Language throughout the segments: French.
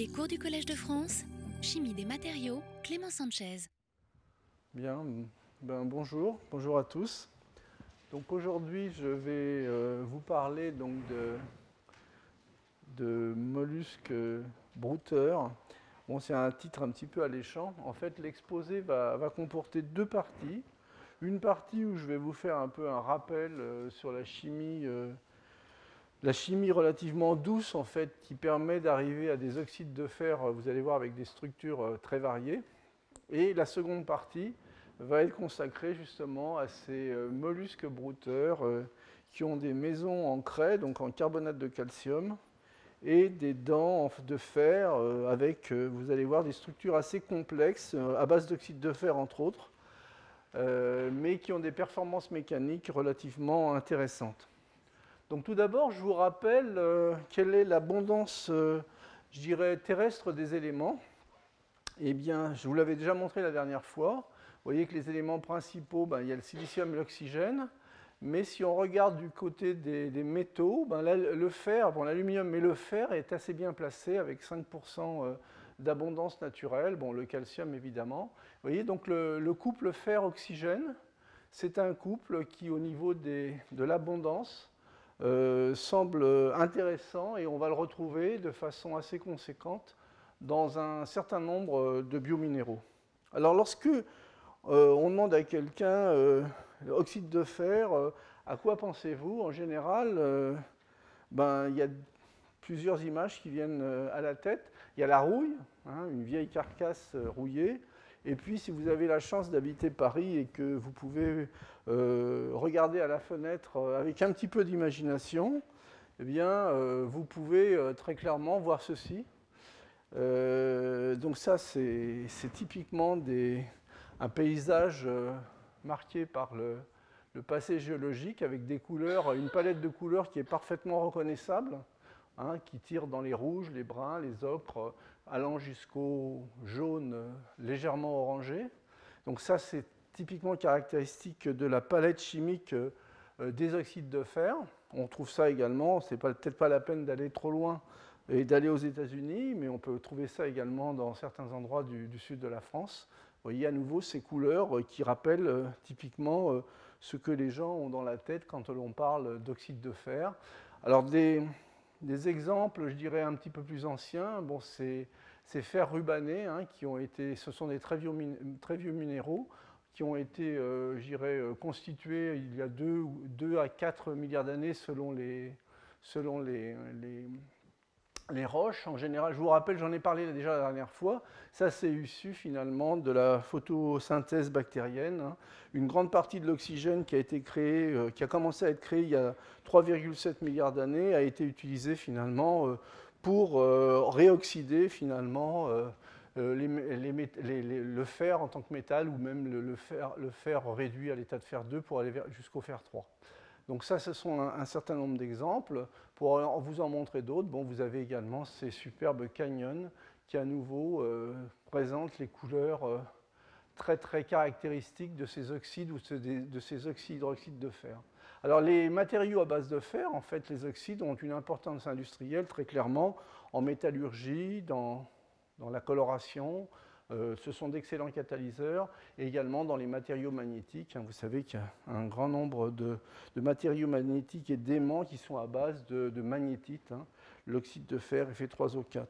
Les cours du Collège de France, Chimie des matériaux, Clément Sanchez. Bien, ben bonjour, bonjour à tous. Donc aujourd'hui, je vais euh, vous parler donc de, de mollusques brouteurs. Bon, c'est un titre un petit peu alléchant. En fait, l'exposé va, va, comporter deux parties. Une partie où je vais vous faire un peu un rappel euh, sur la chimie. La chimie relativement douce, en fait, qui permet d'arriver à des oxydes de fer, euh, vous allez voir, avec des structures euh, très variées. Et la seconde partie va être consacrée justement à ces euh, mollusques brouteurs qui ont des maisons en craie, donc en carbonate de calcium, et des dents de fer avec, vous allez voir, des structures assez complexes, à base d'oxyde de fer entre autres, mais qui ont des performances mécaniques relativement intéressantes. Donc tout d'abord, je vous rappelle euh, quelle est l'abondance, euh, terrestre des éléments. Eh bien, je vous l'avais déjà montré la dernière fois. Vous voyez que les éléments principaux, ben, il y a le silicium et l'oxygène. Mais si on regarde du côté des, métaux, ben, le fer, bon, l'aluminium et le fer est assez bien placé avec 5% euh, d'abondance naturelle, bon, le calcium évidemment. Vous donc le, le couple fer-oxygène, c'est un couple qui, au niveau de l'abondance, euh, semble intéressant et on va le retrouver de façon assez conséquente dans un certain nombre de biominéraux. Alors lorsque euh, on demande à quelqu'un euh, oxyde de fer, à quoi pensez-vous En général, ben, il y a plusieurs images qui viennent à la tête. Il y a la rouille, hein, une vieille carcasse rouillée. Et puis, si vous avez la chance d'habiter Paris et que vous pouvez euh, regarder à la fenêtre euh, avec un petit peu d'imagination, eh bien, euh, vous pouvez très clairement voir ceci. donc ça, c'est typiquement un paysage marqué par le, le, passé géologique avec des couleurs, une palette de couleurs qui est parfaitement reconnaissable, hein, qui tire dans les rouges, les bruns, les ocres, allant jusqu'au jaune légèrement orangé. Donc ça, c'est typiquement caractéristique de la palette chimique euh, des oxydes de fer. On trouve ça également, c'est peut-être pas la peine d'aller trop loin et d'aller aux États-Unis, mais on peut trouver ça également dans certains endroits du, sud de la France. Vous voyez à nouveau ces couleurs euh, qui rappellent euh, typiquement ce que les gens ont dans la tête quand on parle d'oxyde de fer. Alors des, exemples, je dirais, un petit peu plus anciens, bon, c'est ces fers rubanés, hein, qui ont été, ce sont des très vieux minéraux qui ont été, euh, euh constitués il y a 2, 2 à 4 milliards d'années selon les, selon les, les, les, roches. En général, je vous rappelle, j'en ai parlé déjà la dernière fois, ça c'est issu finalement de la photosynthèse bactérienne. Hein. Une grande partie de l'oxygène qui a été créé, euh, qui a commencé à être créé il y a 3,7 milliards d'années, a été utilisé finalement pour réoxyder finalement le fer en tant que métal ou même le, fer, réduit à l'état de fer 2 pour aller jusqu'au fer 3. Donc ça, ce sont un, certain nombre d'exemples. Pour vous en montrer d'autres, bon, vous avez également ces superbes canyons qui à nouveau euh, présentent les couleurs euh, très très caractéristiques de ces oxydes ou de ces oxydes hydroxydes de fer. Alors les matériaux à base de fer, en fait, les oxydes ont une importance industrielle très clairement en métallurgie, dans, dans la coloration. Euh, ce sont d'excellents catalyseurs et également dans les matériaux magnétiques. Hein. vous savez qu'il y a un grand nombre de, matériaux magnétiques et d'aimants qui sont à base de, magnétite, hein. l'oxyde de fer Fe3O4.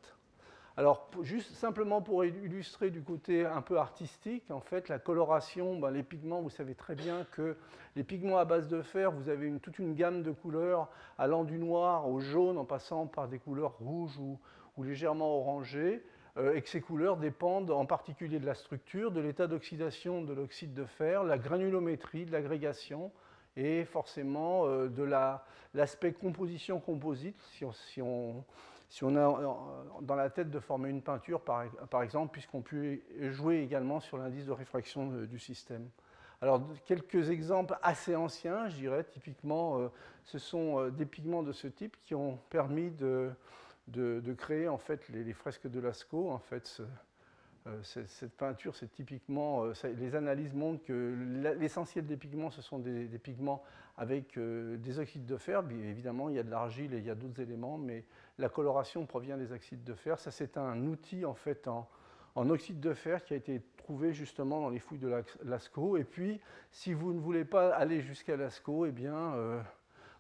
Alors, juste simplement pour illustrer du côté un peu artistique, en fait, la coloration, ben, les pigments, vous savez très bien que les pigments à base de fer, vous avez toute une gamme de couleurs allant du noir au jaune en passant par des couleurs rouges ou, ou légèrement orangées. Euh, et que ces couleurs dépendent en particulier de la structure, de l'état d'oxydation de l'oxyde de fer, la granulométrie, de l'agrégation et forcément euh, de l'aspect composition composite, si on, a euh, dans la tête de former une peinture, par, par exemple, puisqu'on peut jouer également sur l'indice de réfraction du système. Alors, quelques exemples assez anciens, je dirais, typiquement, ce sont des pigments de ce type qui ont permis de, de, créer en fait les, fresques de Lascaux, en fait, cette peinture, c'est typiquement, les analyses montrent que l'essentiel des pigments, ce sont des, pigments avec des oxydes de fer. Bien évidemment, il y a de l'argile et il y a d'autres éléments, mais la coloration provient des oxydes de fer. Ça, c'est un outil en fait en, en oxyde de fer qui a été trouvé justement dans les fouilles de Lascaux. Et puis, si vous ne voulez pas aller jusqu'à Lascaux, eh bien,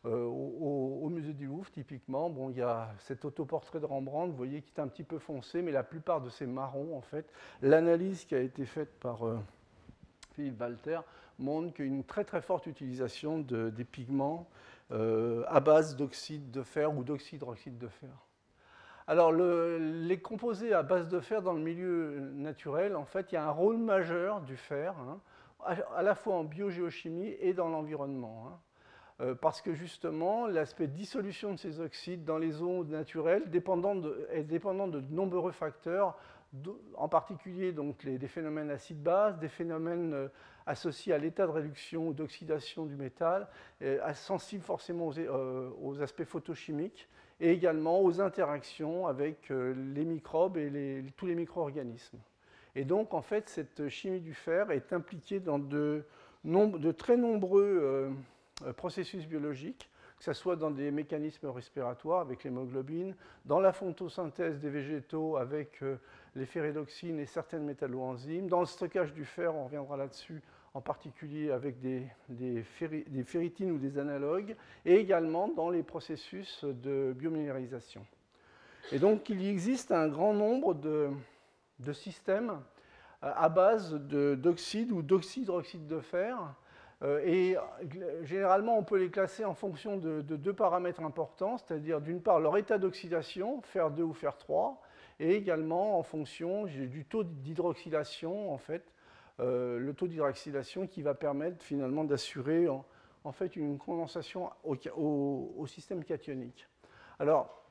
euh, euh, au, musée du Louvre, typiquement, bon, il y a cet autoportrait de Rembrandt, vous voyez, qui est un petit peu foncé, mais la plupart de ces marrons, en fait, l'analyse qui a été faite par euh, Philippe Walter montre qu'une très très forte utilisation des pigments à base d'oxyde de fer ou d'oxydroxyde de fer. Alors, les composés à base de fer dans le milieu naturel, en fait, il y a un rôle majeur du fer, hein, à, la fois en biogéochimie et dans l'environnement. Hein. Euh, parce que justement, l'aspect dissolution de ces oxydes dans les eaux naturelles est dépendant de nombreux facteurs, en particulier donc, des phénomènes acide-base, des phénomènes euh, associés à l'état de réduction ou d'oxydation du métal, sensibles forcément aux, euh, aspects photochimiques et également aux interactions avec euh, les microbes et tous les micro-organismes. Et donc, en fait, cette chimie du fer est impliquée dans de, très nombreux euh, processus biologiques, que ce soit dans des mécanismes respiratoires avec l'hémoglobine, dans la photosynthèse des végétaux avec euh, les ferridoxines et certaines métalloenzymes, dans le stockage du fer, on reviendra là-dessus, en particulier avec des, des, ferritines ou des analogues, et également dans les processus de biominéralisation. Et donc il existe un grand nombre de, systèmes euh, à base d'oxyde ou d'oxydroxyde de fer, euh, et généralement on peut les classer en fonction de, de deux paramètres importants, c'est-à-dire d'une part leur état d'oxydation, fer 2 ou fer 3, et également en fonction du taux d'hydroxylation en fait, euh, le taux d'hydroxylation qui va permettre finalement d'assurer en, fait une condensation au, système cationique. Alors,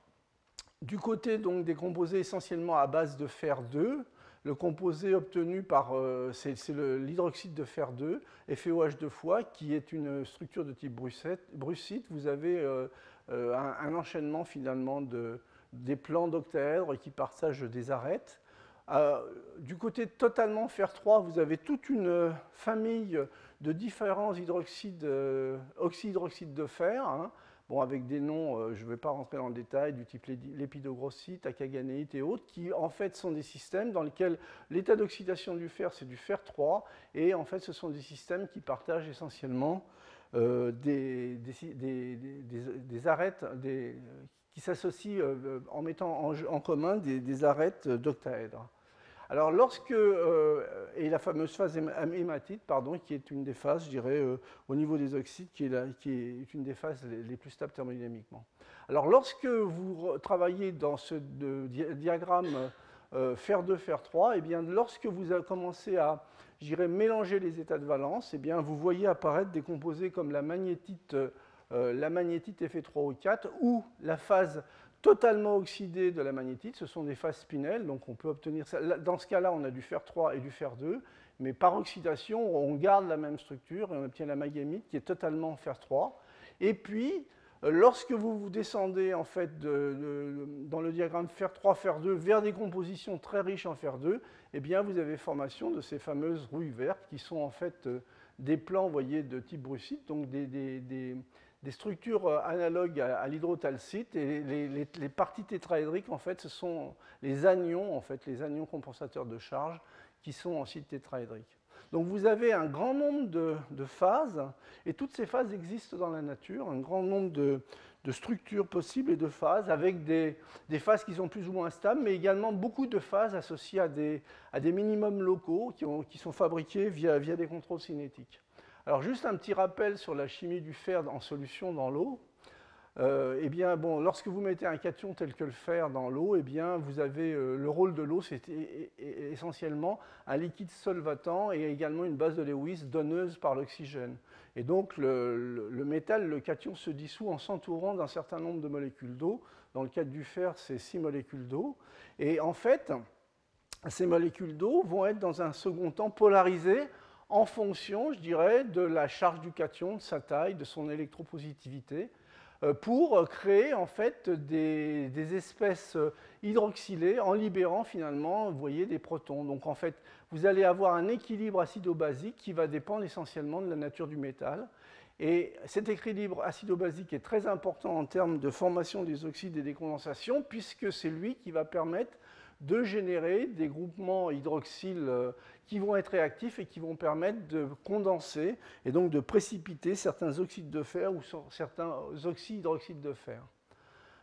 du côté donc, des composés essentiellement à base de fer 2, le composé obtenu par, euh, c'est l'hydroxyde de fer 2, FeOH2 fois, qui est une structure de type brucite. Vous avez euh, un, enchaînement finalement de, des plans d'octaèdres qui partagent des arêtes. Euh, du côté totalement fer 3, vous avez toute une famille de différents hydroxydes, euh, oxydroxydes de fer, hein. Bon, avec des noms, euh, je ne vais pas rentrer dans le détail, du type lépidogrossite, acaganéite et autres, qui en fait sont des systèmes dans lesquels l'état d'oxydation du fer, c'est du fer 3, et en fait ce sont des systèmes qui partagent essentiellement des, des, arêtes, qui s'associent en mettant en, commun des, arêtes d'octaèdres. Alors, lorsque, euh, et la fameuse phase hématite, pardon, qui est une des phases, je dirais, euh, au niveau des oxydes, qui est, qui est, une des phases les, plus stables thermodynamiquement. Alors, lorsque vous travaillez dans ce diagramme euh, fer 2, fer 3, et bien, lorsque vous commencez à, mélanger les états de valence, et bien, vous voyez apparaître des composés comme la magnétite, la magnétite Fe3O4 ou la phase totalement oxydées de la magnétite, ce sont des phases spinelles, donc on peut obtenir ça. Dans ce cas-là, on a du fer 3 et du fer 2, mais par oxydation, on garde la même structure et on obtient la magamite qui est totalement fer 3. Et puis, euh, lorsque vous descendez en fait dans le diagramme fer 3, fer 2 vers des compositions très riches en fer 2, eh bien vous avez formation de ces fameuses rouilles vertes qui sont en fait euh, des plans, voyez, de type brucite, donc des, des structures euh, analogues à, l'hydrotalcite et les, parties tétraédriques, en fait, ce sont les anions, en fait, les anions compensateurs de charge qui sont en site tétraédrique. Donc vous avez un grand nombre de, phases, et toutes ces phases existent dans la nature, un grand nombre de, structures possibles et de phases, avec des, phases qui sont plus ou moins stables, mais également beaucoup de phases associées à des, à des minimums locaux qui, qui sont fabriqués via, via des contrôles cinétiques. Alors juste un petit rappel sur la chimie du fer en solution dans l'eau. Euh, eh bien, bon, lorsque vous mettez un cation tel que le fer dans l'eau, eh bien, vous avez euh, le rôle de l'eau, c'est essentiellement un liquide solvatant et également une base de Lewis donneuse par l'oxygène. Et donc, le, métal, le cation, se dissout en s'entourant d'un certain nombre de molécules d'eau. Dans le cas du fer, c'est 6 molécules d'eau. Et en fait, ces molécules d'eau vont être dans un second temps polarisées en fonction, je dirais, de la charge du cation, de sa taille, de son électropositivité. euh, pour créer en fait des, espèces hydroxylées en libérant finalement, des protons. Donc en fait, vous allez avoir un équilibre acido-basique qui va dépendre essentiellement de la nature du métal. Et cet équilibre acido-basique est très important en termes de formation des oxydes et des condensations, puisque c'est lui qui va permettre de générer des groupements hydroxyles euh, qui vont être réactifs et qui vont permettre de condenser et donc de précipiter certains oxydes de fer ou certains oxydes hydroxydes de fer.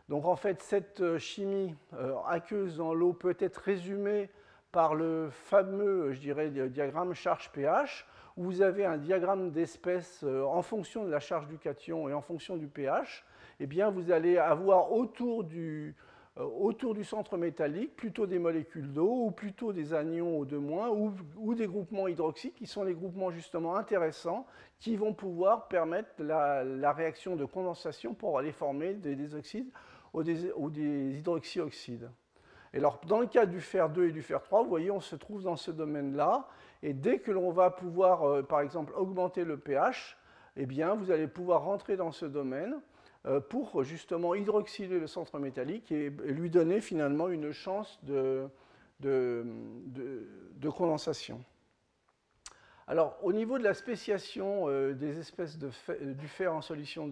Donc en fait, cette euh, chimie euh, aqueuse dans l'eau peut être résumée par le fameux, je dirais, diagramme charge-pH, où vous avez un diagramme d'espèce en fonction de la charge du cation et en fonction du pH. Eh bien, vous allez avoir autour du, euh, autour du centre métallique, plutôt des molécules d'eau, ou plutôt des anions O2-, ou, des groupements hydroxydes, qui sont les groupements justement intéressants, qui vont pouvoir permettre la, réaction de condensation pour aller former des, oxydes ou des, ou des hydroxyoxydes. Et alors, dans le cas du fer 2 et du fer 3, vous voyez, on se trouve dans ce domaine-là, et dès que l'on va pouvoir, euh, par exemple, augmenter le pH, eh bien, vous allez pouvoir rentrer dans ce domaine, euh, pour justement hydroxyler le centre métallique et lui donner finalement une chance de, condensation. Alors, au niveau de la spéciation euh, des espèces de du fer en solution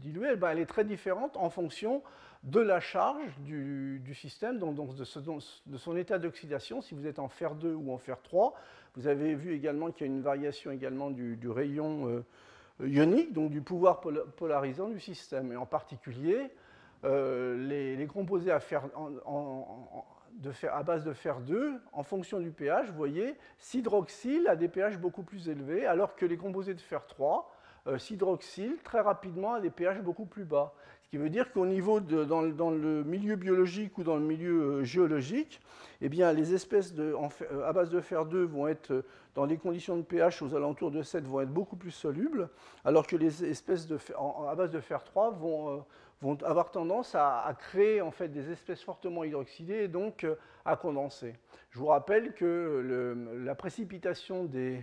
diluée, eh ben, elle est très différente en fonction de la charge du, système, donc, de, son état d'oxydation, si vous êtes en fer 2 ou en fer 3. Vous avez vu également qu'il y a une variation également du, rayon euh, ionique, donc du pouvoir polarisant du système. Et en particulier, euh, les, composés à, base de fer 2, en fonction du pH, vous voyez, s'hydroxyle à des pH beaucoup plus élevés, alors que les composés de fer 3 euh, s'hydroxylent très rapidement à des pH beaucoup plus bas qui veut dire qu'au niveau dans, le milieu biologique ou dans le milieu euh, géologique, eh bien, les espèces euh, à base de fer 2 vont être, euh, dans des conditions de pH aux alentours de 7, vont être beaucoup plus solubles, alors que les espèces à base de fer 3 vont, vont avoir tendance à, créer en fait, des espèces fortement hydroxydées et donc à condenser. Je vous rappelle que la précipitation des,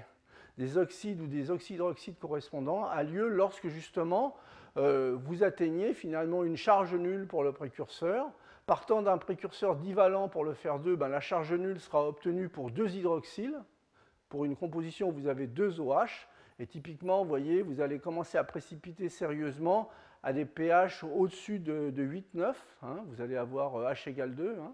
des oxydes ou des oxydroxydes correspondants a lieu lorsque justement euh, vous atteignez finalement une charge nulle pour le précurseur. Partant d'un précurseur divalent pour le fer 2, ben, la charge nulle sera obtenue pour deux hydroxyles. Pour une composition où vous avez deux OH. Et typiquement, vous voyez, vous allez commencer à précipiter sérieusement à des pH au-dessus de, 8-9. Hein. vous allez avoir H euh, égale 2. Hein.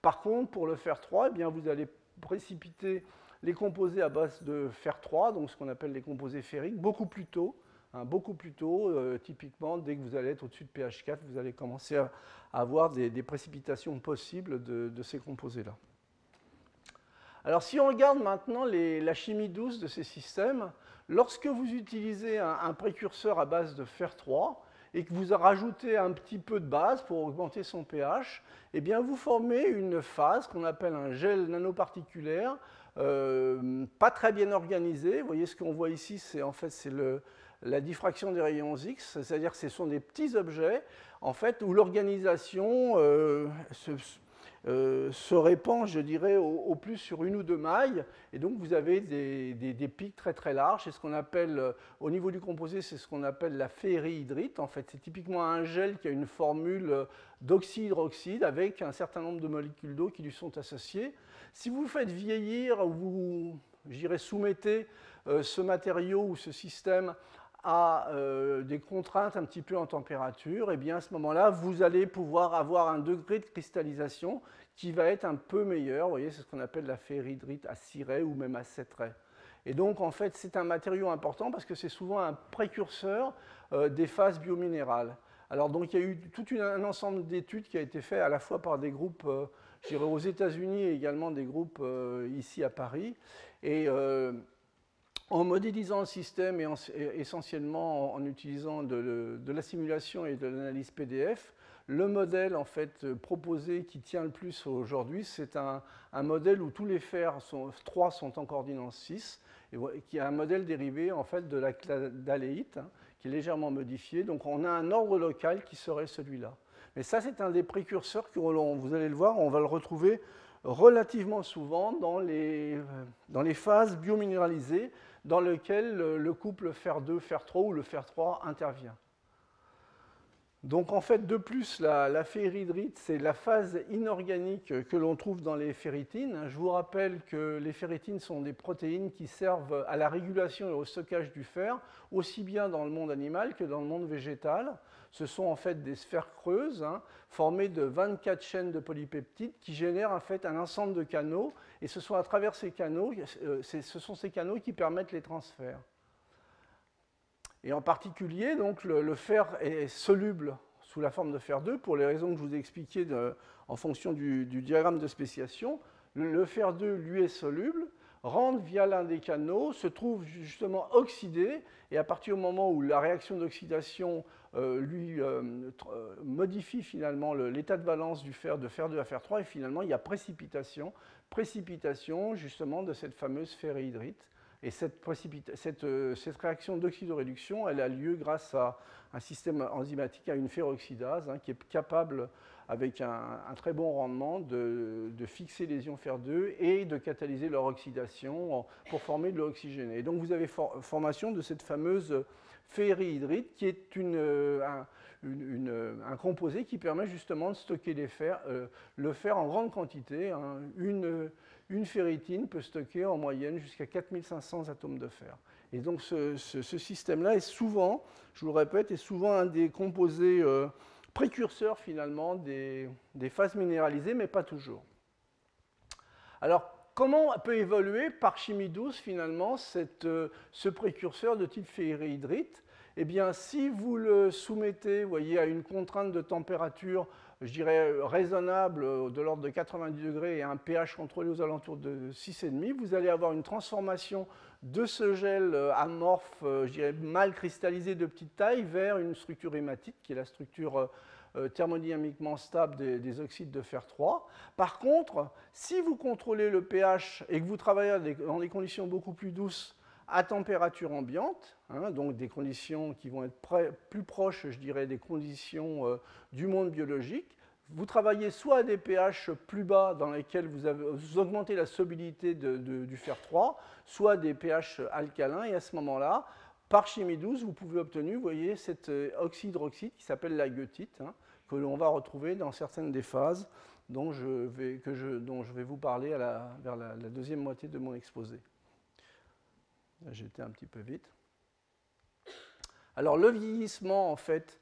Par contre, pour le fer 3, eh bien, vous allez précipiter les composés à base de fer 3, donc ce qu'on appelle les composés ferriques, beaucoup plus tôt. Hein, beaucoup plus tôt, euh, typiquement, dès que vous allez être au-dessus de pH 4, vous allez commencer à, avoir des, précipitations possibles de, ces composés-là. Alors si on regarde maintenant la chimie douce de ces systèmes, lorsque vous utilisez un, précurseur à base de fer 3 et que vous rajoutez un petit peu de base pour augmenter son pH, eh bien vous formez une phase qu'on appelle un gel nanoparticulaire, pas très bien organisé. Vous voyez ce qu'on voit ici, c'est en fait c'est la diffraction des rayons X, c'est-à-dire que ce sont des petits objets en fait, où l'organisation euh, euh, se, répand, je dirais, au, plus sur une ou deux mailles, et donc vous avez des, pics très très larges. C'est ce qu'on appelle, euh, au niveau du composé, c'est ce qu'on appelle la féhydrite. En fait, c'est typiquement un gel qui a une formule d'oxydroxyde avec un certain nombre de molécules d'eau qui lui sont associées. Si vous faites vieillir, vous, j'irais, soumettez ce matériau ou ce système à euh, des contraintes un petit peu en température, et eh bien à ce moment-là, vous allez pouvoir avoir un degré de cristallisation qui va être un peu meilleur. Vous voyez, c'est ce qu'on appelle la ferrihydrite à 6 raies ou même à 7 raies. Et donc, en fait, c'est un matériau important parce que c'est souvent un précurseur euh, des phases biominérales. Alors, donc, il y a eu tout un ensemble d'études qui a été fait à la fois par des groupes, euh, aux États-Unis et également des groupes ici à Paris. Et en modélisant le système et, essentiellement en, utilisant de, la simulation et de l'analyse PDF, le modèle en fait proposé qui tient le plus aujourd'hui, c'est un, modèle où tous les fers sont, 3 sont en coordination 6, et qui est un modèle dérivé en fait de la d'aléite, hein, qui est légèrement modifié. Donc on a un ordre local qui serait celui-là. Mais ça, c'est un des précurseurs que vous allez le voir, on va le retrouver relativement souvent dans les, dans les phases biominéralisées dans lequel le couple fer 2, fer 3 ou le fer 3 intervient. Donc en fait, de plus, la, la c'est la phase inorganique que l'on trouve dans les ferritines. Je vous rappelle que les ferritines sont des protéines qui servent à la régulation et au stockage du fer, aussi bien dans le monde animal que dans le monde végétal. Ce sont en fait des sphères creuses hein, formées de 24 chaînes de polypeptides qui génèrent en fait un ensemble de canaux, et ce sont à travers ces canaux, euh, ce sont ces canaux qui permettent les transferts. Et en particulier, donc, le, fer est soluble sous la forme de fer 2 pour les raisons que je vous ai expliquées en fonction du, diagramme de spéciation. Le, fer 2, lui, est soluble, rentre via l'un des canaux, se trouve justement oxydé, et à partir du moment où la réaction d'oxydation lui euh, euh, modifie finalement l'état de valence du fer de fer 2 à fer 3, et finalement il y a précipitation, précipitation justement de cette fameuse ferrihydrite. Et euh, cette, réaction d'oxydoréduction, elle a lieu grâce à un système enzymatique, à une ferroxydase, hein, qui est capable, avec un, très bon rendement, de, fixer les ions fer2 et de catalyser leur oxydation pour former de l'oxygéné. Et donc vous avez formation de cette fameuse ferrihydrite, qui est euh, un, composé qui permet justement de stocker euh, le fer en grande quantité. Hein. une une ferritine peut stocker en moyenne jusqu'à 4500 atomes de fer. Et donc ce, système-là est souvent, je vous le répète, est souvent un des composés euh, précurseurs finalement des, phases minéralisées, mais pas toujours. Alors comment peut évoluer par chimie douce finalement euh, ce précurseur de type ferrihydrite Eh bien si vous le soumettez à une contrainte de température je dirais, raisonnable euh, de l'ordre de 90 degrés et un pH contrôlé aux alentours de 6,5, vous allez avoir une transformation de ce gel euh, amorphe, je dirais, mal cristallisé de petite taille vers une structure hématite, qui est la structure thermodynamiquement stable des, oxydes de fer 3. Par contre, si vous contrôlez le pH et que vous travaillez dans des conditions beaucoup plus douces à température ambiante, hein, donc des conditions qui vont être plus proches, je dirais, des conditions euh, du monde biologique. Vous travaillez soit à des pH plus bas dans lesquels vous, avez, augmentez la solubilité du fer 3, soit des pH alcalins, et à ce moment-là, par chimie douce, vous pouvez obtenir, vous voyez, cet euh, oxydroxyde qui s'appelle la goethite, hein, que l'on va retrouver dans certaines des phases dont je vais, que je, dont je vais vous parler à la, vers la deuxième moitié de mon exposé. J'étais un petit peu vite. Alors le vieillissement, en fait,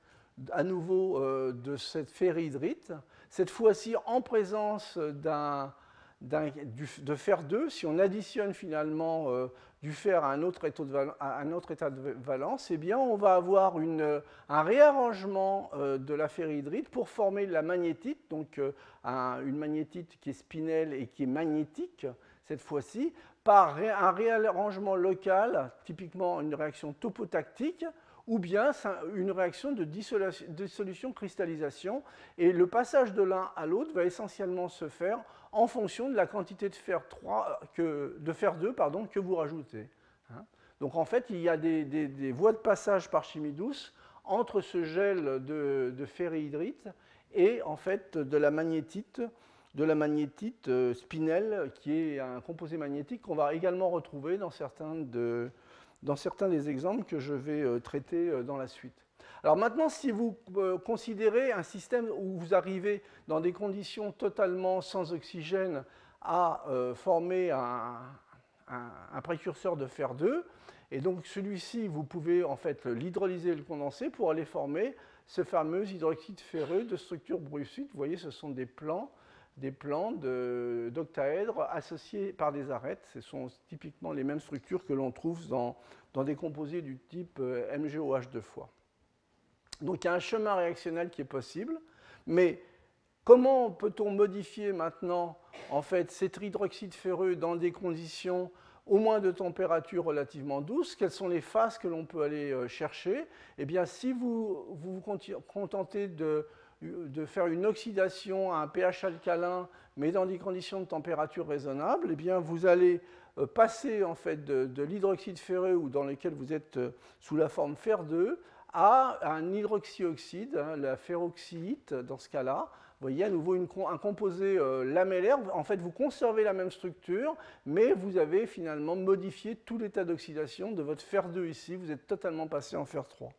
à nouveau euh, de cette ferrihydrite, cette fois-ci en présence d'un, de fer 2, si on additionne finalement euh, du fer à un, autre état de, valence, eh bien on va avoir un réarrangement euh, de la ferrihydrite pour former la magnétite, donc une magnétite qui est spinelle et qui est magnétique cette fois-ci, par un réarrangement local, typiquement une réaction topotactique, ou bien une réaction de dissolution-cristallisation. Et le passage de l'un à l'autre va essentiellement se faire en fonction de la quantité de fer, 3, que, de fer 2 pardon, que vous rajoutez. Hein. Donc en fait, il y a des, voies de passage par chimie douce entre ce gel de, de ferrihydrite et en fait de la magnétite de la magnétite euh, spinelle, qui est un composé magnétique qu'on va également retrouver dans certains, dans certains des exemples que je vais euh, traiter euh, dans la suite. Alors maintenant, si vous considérez un système où vous arrivez dans des conditions totalement sans oxygène à former un, précurseur de fer 2, et donc celui-ci, vous pouvez en fait l'hydrolyser et le condenser pour aller former ce fameux hydroxyde ferreux de structure brucite. Vous voyez, ce sont des plans des plans d'octaèdres associés par des arêtes. Ce sont typiquement les mêmes structures que l'on trouve dans, des composés du type euh, MgOH de fois. Donc il y a un chemin réactionnel qui est possible, mais comment peut-on modifier maintenant en fait cet hydroxyde ferreux dans des conditions au moins de température relativement douce Quelles sont les phases que l'on peut aller euh, chercher? Eh bien, si vous vous, contentez de de faire une oxydation à un pH alcalin, mais dans des conditions de température raisonnables, eh bien vous allez euh, passer en fait de, l'hydroxyde ferreux ou dans lequel vous êtes euh, sous la forme fer 2 à un hydroxyoxyde, hein, la ferroxyite dans ce cas-là. Vous voyez à nouveau un composé euh, lamellaire. En fait, vous conservez la même structure, mais vous avez finalement modifié tout l'état d'oxydation de votre fer 2 ici. Vous êtes totalement passé en fer 3.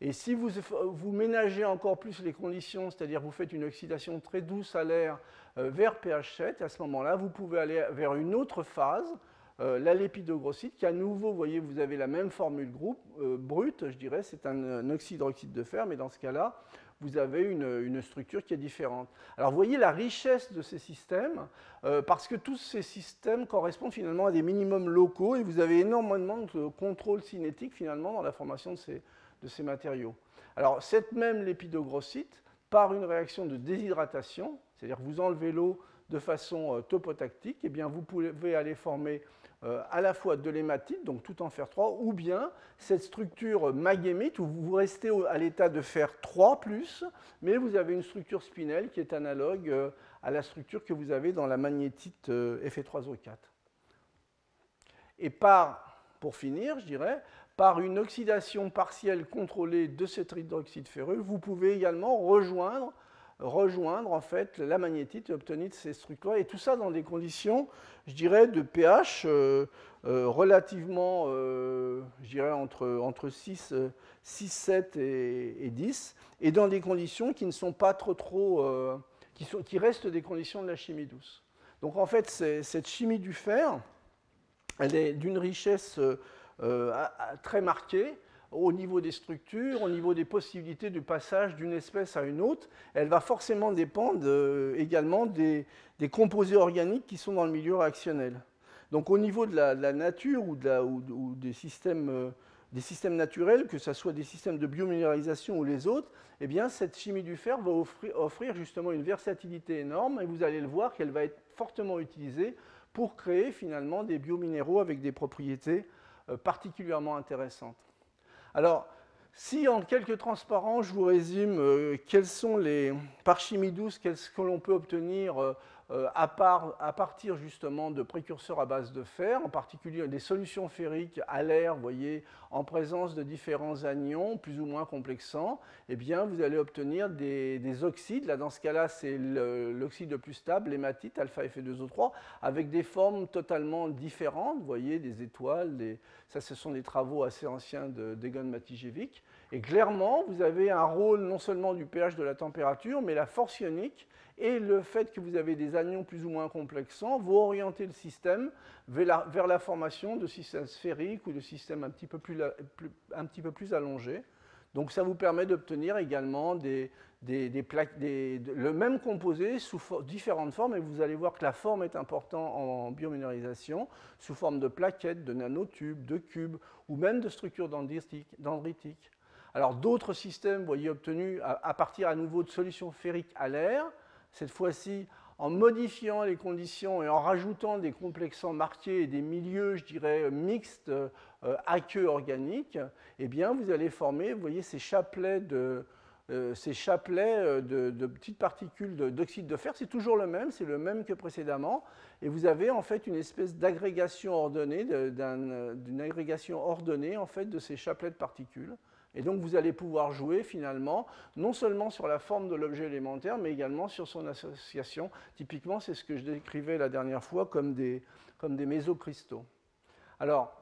Et si vous, vous ménagez encore plus les conditions, c'est-à-dire vous faites une oxydation très douce à l'air vers pH 7, à ce moment-là, vous pouvez aller vers une autre phase, la lépidogrossite, qui à nouveau, vous voyez, vous avez la même formule groupe, brute, je dirais, c'est un, un oxydroxyde de fer, mais dans ce cas-là, vous avez une, structure qui est différente. Alors vous voyez la richesse de ces systèmes, euh, parce que tous ces systèmes correspondent finalement à des minimums locaux et vous avez énormément de contrôle cinétique finalement dans la formation de ces, matériaux. Alors cette même lépidogrossite, par une réaction de déshydratation, c'est-à-dire vous enlevez l'eau de façon euh, topotactique, eh bien vous pouvez aller former euh, à la fois de l'hématite, donc tout en fer 3, ou bien cette structure magémite où vous restez à l'état de fer 3 mais vous avez une structure spinelle qui est analogue euh, à la structure que vous avez dans la magnétite euh, Fe3O4. Et par, pour finir, je dirais, par une oxydation partielle contrôlée de cet hydroxyde ferreux, vous pouvez également rejoindre rejoindre en fait la magnétite et obtenir ces structures. Et tout ça dans des conditions, je dirais, de pH euh, euh, relativement, euh, je dirais, entre, entre 6, 6 7 et, 10, et dans des conditions qui ne sont pas trop, trop, qui, sont, qui restent des conditions de la chimie douce. Donc en fait, cette chimie du fer, elle est d'une richesse très marquée, au niveau des structures, au niveau des possibilités de passage d'une espèce à une autre, elle va forcément dépendre euh, également des, composés organiques qui sont dans le milieu réactionnel. Donc au niveau de la, nature ou, des, systèmes, euh, des, systèmes, naturels, que ce soit des systèmes de biominéralisation ou les autres, eh bien, cette chimie du fer va offrir, offrir justement une versatilité énorme et vous allez le voir qu'elle va être fortement utilisée pour créer finalement des biominéraux avec des propriétés euh, particulièrement intéressantes. Alors, si en quelques transparents, je vous résume euh, quels sont les, par chimie douce, qu'est-ce que l'on peut obtenir euh, à, partir justement de précurseurs à base de fer, en particulier des solutions ferriques à l'air, vous voyez, en présence de différents anions plus ou moins complexants, eh bien, vous allez obtenir des, oxydes. Là, dans ce cas-là, c'est l'oxyde le plus stable, l'hématite, alpha Fe2O3, avec des formes totalement différentes. Vous voyez, des étoiles, ça, ce sont des travaux assez anciens d'Egon Matijevic. Et clairement, vous avez un rôle non seulement du pH de la température, mais la force ionique et le fait que vous avez des anions plus ou moins complexants vont orienter le système vers la, formation de systèmes sphériques ou de systèmes un petit peu plus, allongés. Donc ça vous permet d'obtenir également le même composé sous différentes formes, et vous allez voir que la forme est importante en biominérisation, sous forme de plaquettes, de nanotubes, de cubes, ou même de structures dendritiques. Alors d'autres systèmes, vous voyez, obtenus à, partir à nouveau de solutions ferriques à l'air, cette fois-ci en modifiant les conditions et en rajoutant des complexants marqués et des milieux, je dirais, mixtes, euh, aqueux organiques, eh bien, vous allez former, vous voyez, ces chapelets de, euh, euh, de, petites particules d'oxyde de, fer. C'est toujours le même, c'est le même que précédemment. Et vous avez en fait une espèce d'agrégation ordonnée, d'une agrégation ordonnée en fait de ces chapelets de particules. Et donc vous allez pouvoir jouer finalement non seulement sur la forme de l'objet élémentaire, mais également sur son association. Typiquement, c'est ce que je décrivais la dernière fois comme des, comme des mésocristaux. Alors,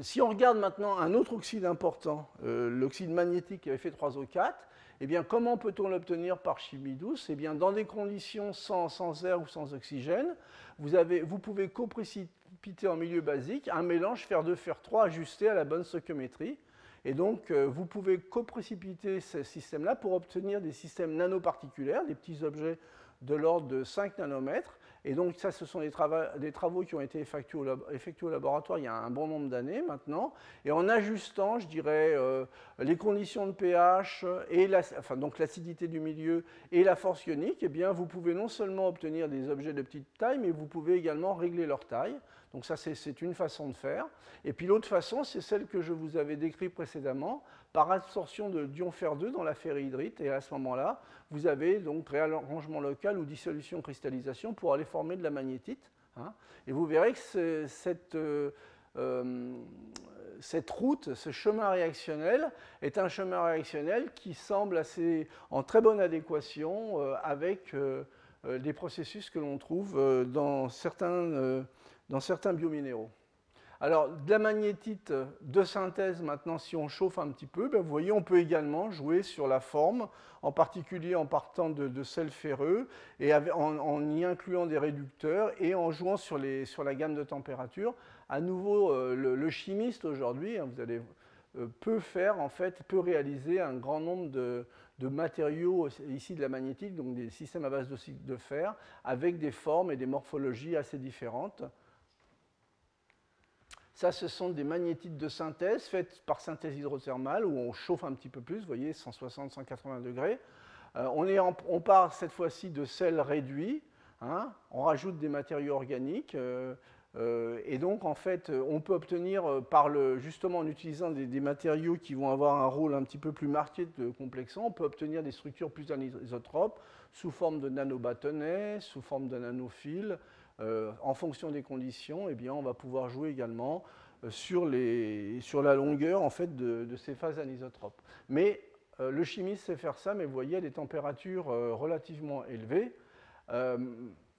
si on regarde maintenant un autre oxyde important, euh, l'oxyde magnétique Fe3O4, eh bien, comment peut-on l'obtenir par chimie douce? Eh bien, dans des conditions sans, sans air ou sans oxygène, vous, avez, vous pouvez coprécipiter en milieu basique un mélange fer 2 fer 3 ajusté à la bonne stoichiométrie. Et donc, euh, vous pouvez coprécipiter ce système-là pour obtenir des systèmes nanoparticulaires, des petits objets de l'ordre de 5 nanomètres. Et donc, ça, ce sont des, travaux, qui ont été effectués au, laboratoire il y a un bon nombre d'années maintenant. Et en ajustant, je dirais, euh, les conditions de pH, et donc l'acidité du milieu et la force ionique, eh bien, vous pouvez non seulement obtenir des objets de petite taille, mais vous pouvez également régler leur taille. Donc ça, c'est une façon de faire. Et puis l'autre façon, c'est celle que je vous avais décrite précédemment, par absorption de dion fer 2 dans la ferrihydrite. Et à ce moment-là, vous avez donc réarrangement local ou dissolution cristallisation pour aller former de la magnétite. Hein. Et vous verrez que cette, euh, euh, cette route, ce chemin réactionnel, est un chemin réactionnel qui semble assez en très bonne adéquation euh, avec des processus que l'on trouve dans certains dans certains biominéraux. Alors, de la magnétite de synthèse, maintenant, si on chauffe un petit peu, ben, vous voyez, on peut également jouer sur la forme, en particulier en partant de, sel ferreux, et en, y incluant des réducteurs, et en jouant sur, la gamme de température. À nouveau, euh, le, chimiste aujourd'hui, hein, vous allez, euh, peut faire, en fait, peut réaliser un grand nombre de, matériaux, ici de la magnétique, donc des systèmes à base de, de fer, avec des formes et des morphologies assez différentes. Ça, ce sont des magnétites de synthèse faites par synthèse hydrothermale où on chauffe un petit peu plus, vous voyez, 160-180 degrés. Euh, on, part cette fois-ci de sel réduit, hein. on rajoute des matériaux organiques. Euh, euh, et donc, en fait, on peut obtenir, justement en utilisant des, matériaux qui vont avoir un rôle un petit peu plus marqué de complexant, on peut obtenir des structures plus anisotropes sous forme de nanobâtonnets, sous forme de nanophiles, euh, en fonction des conditions, eh bien, on va pouvoir jouer également euh, sur, les, sur, la longueur en fait, de, ces phases anisotropes. Mais euh, le chimiste sait faire ça, mais vous voyez, à des températures relativement élevées,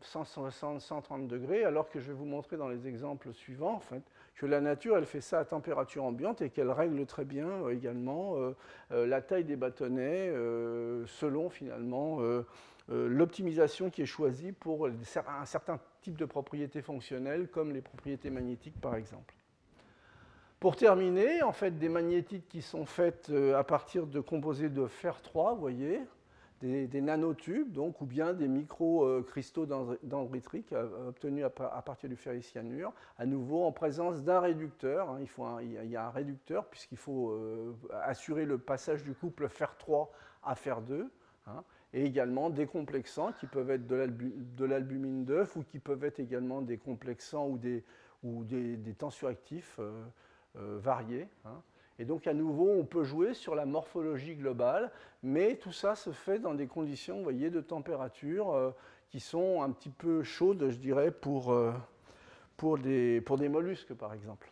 160, 130 degrés, alors que je vais vous montrer dans les exemples suivants en fait, que la nature, elle fait ça à température ambiante et qu'elle règle très bien également la taille des bâtonnets selon finalement l'optimisation qui est choisie pour un certain type de propriétés fonctionnelles, comme les propriétés magnétiques par exemple. Pour terminer, en fait, des magnétites qui sont faites euh, à partir de composés de fer 3, vous voyez, des, nanotubes, donc, ou bien des micro-cristaux dendritriques euh, obtenus à, partir du ferricyanure, à nouveau en présence d'un réducteur. Hein. il, faut il, y a un réducteur puisqu'il faut assurer le passage du couple fer 3 à fer 2 et également des complexants qui peuvent être de l'albumine d'œuf ou qui peuvent être également des complexants ou des, ou tensioactifs euh, euh, variés. Hein. Et donc à nouveau, on peut jouer sur la morphologie globale, mais tout ça se fait dans des conditions, voyez, de température euh, qui sont un petit peu chaudes, je dirais, pour, des, mollusques, par exemple.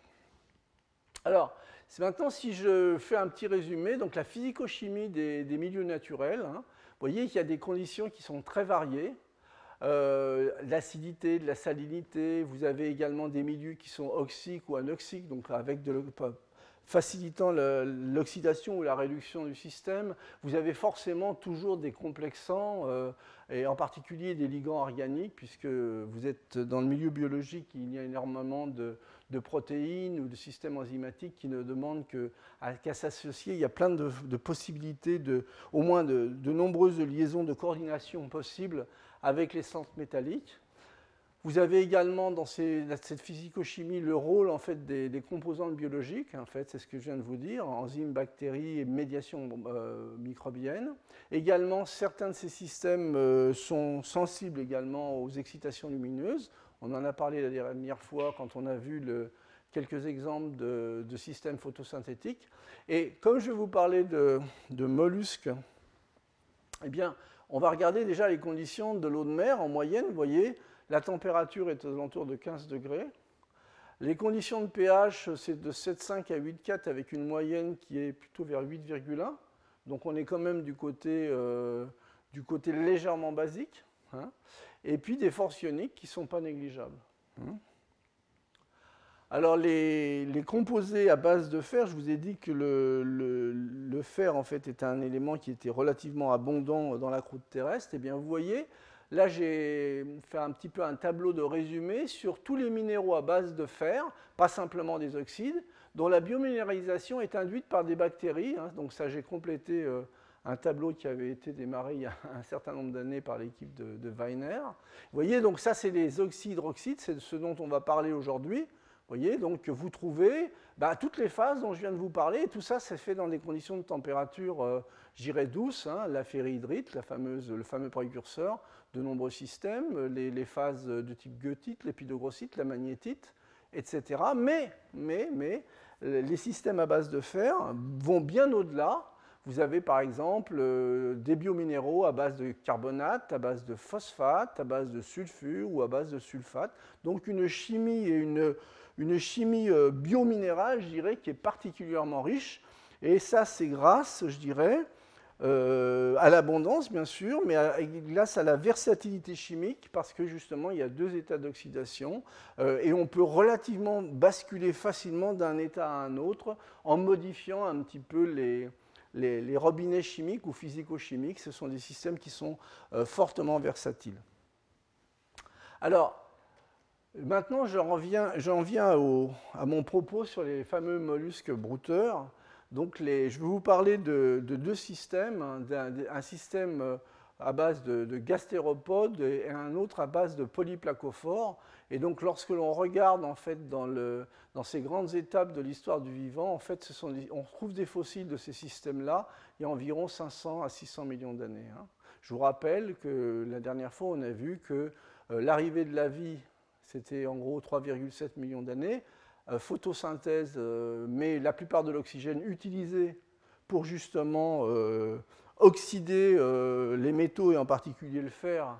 Alors, maintenant, si je fais un petit résumé, donc la physico-chimie des, des milieux naturels, hein, vous voyez qu'il y a des conditions qui sont très variées. Euh, l'acidité, de la salinité, vous avez également des milieux qui sont oxyques ou anoxiques, donc avec facilitant l'oxydation ou la réduction du système. Vous avez forcément toujours des complexants, euh, et en particulier des ligands organiques, puisque vous êtes dans le milieu biologique, il y a énormément de, de protéines ou de systèmes enzymatiques qui ne demandent qu'à s'associer. Il y a plein de, possibilités, de, au moins de, nombreuses liaisons de coordination possibles avec les centres métalliques. Vous avez également dans cette physico-chimie le rôle en fait, des, composantes biologiques, en fait, c'est ce que je viens de vous dire, enzymes, bactéries et médiation euh, microbienne. Également, certains de ces systèmes euh, sont sensibles également aux excitations lumineuses. On en a parlé la dernière fois quand on a vu quelques exemples de, systèmes photosynthétiques. Et comme je vous parler de, mollusques, eh bien, on va regarder déjà les conditions de l'eau de mer en moyenne. Vous voyez, la température est aux alentours de 15 degrés. Les conditions de pH, c'est de 7,5 à 8,4 avec une moyenne qui est plutôt vers 8,1. Donc on est quand même du côté, euh, légèrement basique. Hein et puis des forces ioniques qui ne sont pas négligeables. Hmm. Alors les, composés à base de fer, je vous ai dit que le, fer en fait est un élément qui était relativement abondant dans la croûte terrestre. Et eh bien vous voyez, là j'ai fait un petit peu un tableau de résumé sur tous les minéraux à base de fer, pas simplement des oxydes, dont la biominéralisation est induite par des bactéries. Hein. donc ça j'ai complété euh, un tableau qui avait été démarré il y a un certain nombre d'années par l'équipe de, Weiner. Vous voyez, donc ça, c'est les oxydes-oxydes, c'est ce dont on va parler aujourd'hui. Vous voyez, donc vous trouvez bah, toutes les phases dont je viens de vous parler, tout ça, c'est fait dans des conditions de température, euh, j'irais douce, hein, la ferrihydrite, la le fameux précurseur de nombreux systèmes, les, phases de type goethite, l'épidogrossite, la magnétite, etc. Mais, mais, mais, les systèmes à base de fer vont bien au-delà vous avez par exemple euh, des biominéraux à base de carbonate, à base de phosphate, à base de sulfure ou à base de sulfate. Donc une chimie et une, une chimie euh, biominérale, je dirais, qui est particulièrement riche. Et ça, c'est grâce, je dirais, euh, à l'abondance, bien sûr, mais grâce à la versatilité chimique, parce que justement, il y a deux états d'oxydation, et on peut relativement basculer facilement d'un état à un autre en modifiant un petit peu les, les, robinets chimiques ou physico-chimiques. Ce sont des systèmes qui sont euh, fortement versatiles. Alors, maintenant, j'en viens, à mon propos sur les fameux mollusques brouteurs. Donc, je vais vous parler de, deux systèmes, hein, un, système euh, à base de, gastéropodes et un autre à base de polyplacophores. Et donc, lorsque l'on regarde en fait dans, ces grandes étapes de l'histoire du vivant, en fait, on trouve des fossiles de ces systèmes-là il y a environ 500 à 600 millions d'années. Hein. Je vous rappelle que la dernière fois, on a vu que euh, l'arrivée de la vie, c'était en gros 3,7 millions d'années. Euh, photosynthèse, euh, mais la plupart de l'oxygène utilisé pour justement euh, oxyder les métaux et en particulier le fer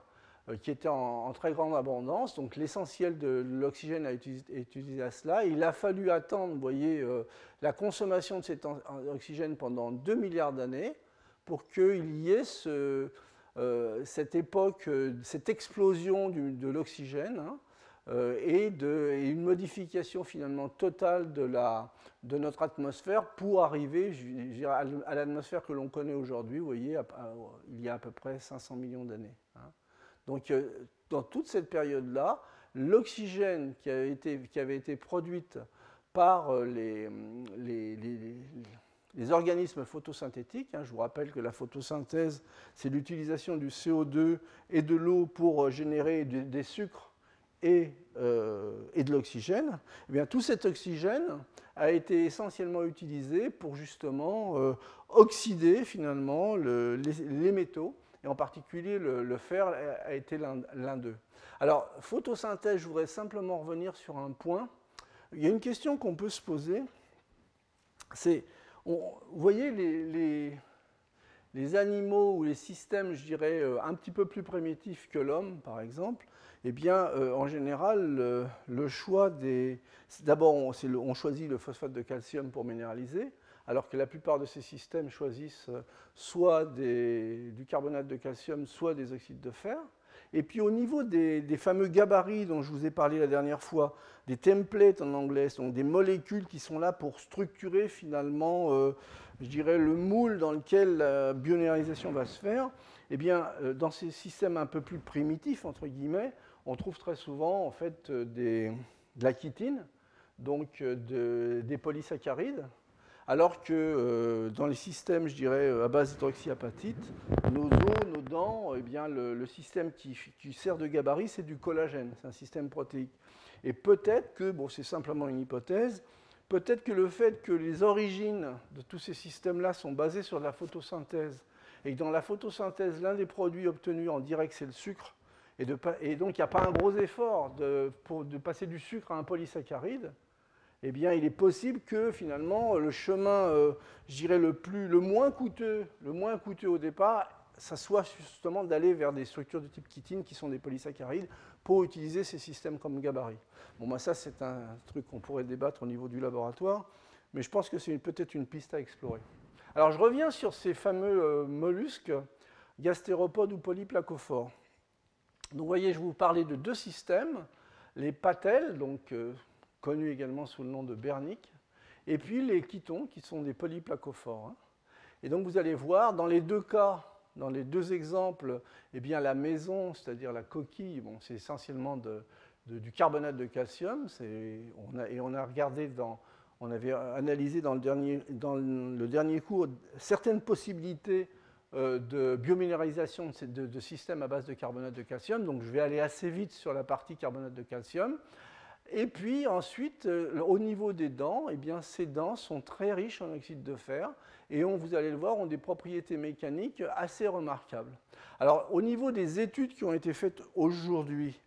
qui était en, très grande abondance. Donc l'essentiel de l'oxygène a été utilisé à cela. Il a fallu attendre, voyez, la consommation de cet oxygène pendant 2 milliards d'années pour qu'il y ait cette époque, cette explosion de l'oxygène. Hein, euh, et, une modification finalement totale de, notre atmosphère pour arriver à l'atmosphère que l'on connaît aujourd'hui, vous voyez, il y a à peu près 500 millions d'années. Hein. Donc euh, dans toute cette période-là, l'oxygène qui, avait été produite par euh, les, organismes photosynthétiques. Hein, je vous rappelle que la photosynthèse, c'est l'utilisation du CO2 et de l'eau pour générer des sucres euh, et, de l'oxygène, eh bien, tout cet oxygène a été essentiellement utilisé pour justement euh, oxyder finalement les, métaux, et en particulier le, fer a, été l'un d'eux. Alors, photosynthèse, je voudrais simplement revenir sur un point. Il y a une question qu'on peut se poser, c'est, vous voyez les, les animaux ou les systèmes, je dirais, euh, un petit peu plus primitifs que l'homme, par exemple, eh bien, euh, en général, le, choix des... D'abord, on, choisit le phosphate de calcium pour minéraliser, alors que la plupart de ces systèmes choisissent euh, soit du carbonate de calcium, soit des oxydes de fer. Et puis au niveau des, fameux gabarits dont je vous ai parlé la dernière fois, des templates en anglais, donc des molécules qui sont là pour structurer finalement, euh, je dirais, le moule dans lequel la biominéralisation va se faire, eh bien, dans ces systèmes un peu plus primitifs, entre guillemets, on trouve très souvent en fait euh, des, de la chitine, donc euh, des polysaccharides, alors que euh, dans les systèmes, je dirais, à base d'hydroxyapatite, nos os, nos dents, eh bien, le, système qui, sert de gabarit, c'est du collagène, c'est un système protéique. Et peut-être que, bon, c'est simplement une hypothèse, peut-être que le fait que les origines de tous ces systèmes-là sont basées sur la photosynthèse, et que dans la photosynthèse, l'un des produits obtenus en direct, c'est le sucre, et, donc, il n'y a pas un gros effort de, pour, passer du sucre à un polysaccharide. Eh bien, il est possible que finalement, le chemin, euh, je dirais, le, plus, le, moins coûteux, le moins coûteux au départ, ça soit justement d'aller vers des structures de type chitine qui sont des polysaccharides pour utiliser ces systèmes comme gabarit. Bon, ben ça, c'est un truc qu'on pourrait débattre au niveau du laboratoire, mais je pense que c'est peut-être une piste à explorer. Alors, je reviens sur ces fameux euh, mollusques, gastéropodes ou polyplacophores. Donc vous voyez, je vous parlais de deux systèmes, les patelles, donc euh, connus également sous le nom de berniques, et puis les chitons, qui sont des polyplacophores. Hein. Et donc vous allez voir, dans les deux cas, dans les deux exemples, eh bien, la maison, c'est-à-dire la coquille, bon, c'est essentiellement du carbonate de calcium, et on a regardé on avait analysé dans le dernier, cours certaines possibilités de biominéralisation de, systèmes à base de carbonate de calcium. Donc je vais aller assez vite sur la partie carbonate de calcium. Et puis ensuite, euh, au niveau des dents, eh bien, ces dents sont très riches en oxyde de fer et on, vous allez le voir, ont des propriétés mécaniques assez remarquables. Alors au niveau des études qui ont été faites aujourd'hui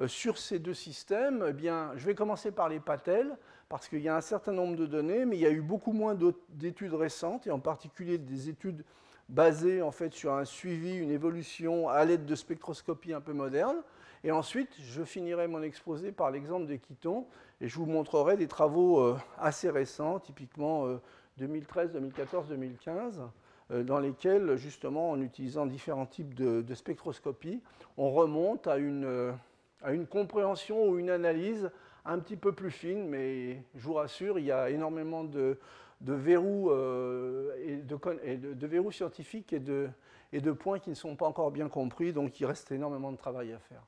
euh, sur ces deux systèmes, eh bien, je vais commencer par les patelles parce qu'il y a un certain nombre de données, mais il y a eu beaucoup moins d'études récentes et en particulier des études basé en fait sur un suivi, une évolution à l'aide de spectroscopie un peu moderne. Et ensuite, je finirai mon exposé par l'exemple des chitons et je vous montrerai des travaux euh, assez récents, typiquement 2013, 2014, 2015, dans lesquels, justement, en utilisant différents types de, spectroscopie, on remonte à une, à une compréhension ou une analyse un petit peu plus fine, mais je vous rassure, il y a énormément de, verrous, et de, verrous scientifiques et de, de points qui ne sont pas encore bien compris, donc il reste énormément de travail à faire.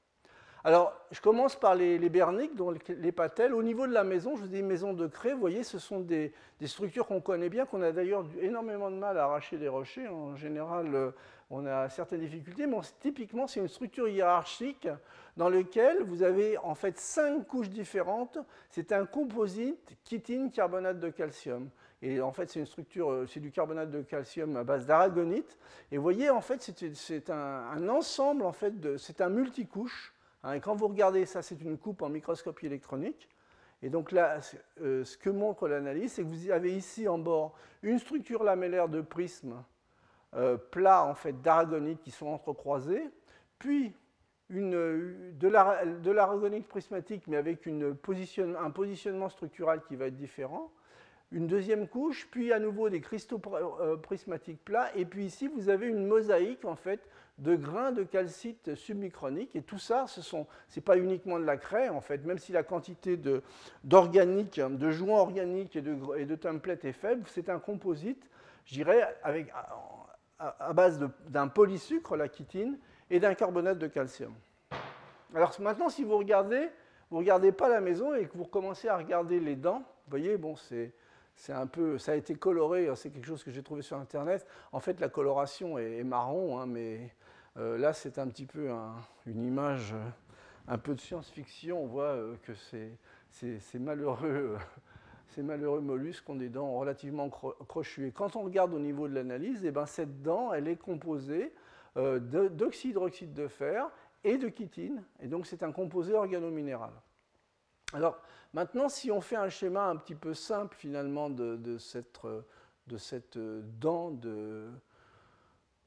Alors, je commence par les, les berniques, donc les patelles. Au niveau de la maison, je vous dis maison de craie, vous voyez, ce sont des, structures qu'on connaît bien, qu'on a d'ailleurs énormément de mal à arracher des rochers. En général, euh, on a certaines difficultés, mais typiquement, c'est une structure hiérarchique dans laquelle vous avez en fait cinq couches différentes. C'est un composite chitine carbonate de calcium. Et en fait, c'est une structure, euh, c'est du carbonate de calcium à base d'aragonite. Et voyez, en fait, c'est un, ensemble, en fait, c'est un multicouche Hein, quand vous regardez ça, c'est une coupe en microscopie électronique. Et donc là, euh, ce que montre l'analyse, c'est que vous avez ici en bord une structure lamellaire de prisme euh, plat en fait d'aragonite qui sont entrecroisés, puis une, de l'aragonite prismatique mais avec position, un positionnement structural qui va être différent, une deuxième couche, puis à nouveau des cristaux euh, prismatiques plats, et puis ici vous avez une mosaïque en fait de grains de calcite submicronique. Et tout ça, ce n'est pas uniquement de la craie, en fait, même si la quantité d'organique, de, joints organiques et de, et de templates est faible, c'est un composite, je dirais, à, base d'un polysucre, la chitine, et d'un carbonate de calcium. Alors maintenant, si vous regardez, vous regardez pas la maison et que vous commencez à regarder les dents, vous voyez, bon, c'est c'est un peu, ça a été coloré, c'est quelque chose que j'ai trouvé sur Internet. En fait, la coloration est, marron, hein, mais euh, là, c'est un petit peu une image, euh, un peu de science-fiction. On voit euh, que ces, malheureux, mollusques ont des dents relativement crochues. Et quand on regarde au niveau de l'analyse, eh ben, cette dent, elle est composée d'oxydroxyde de fer et de chitine. Et donc, c'est un composé organominéral. Alors, maintenant, si on fait un schéma un petit peu simple, finalement, de cette, de cette dent de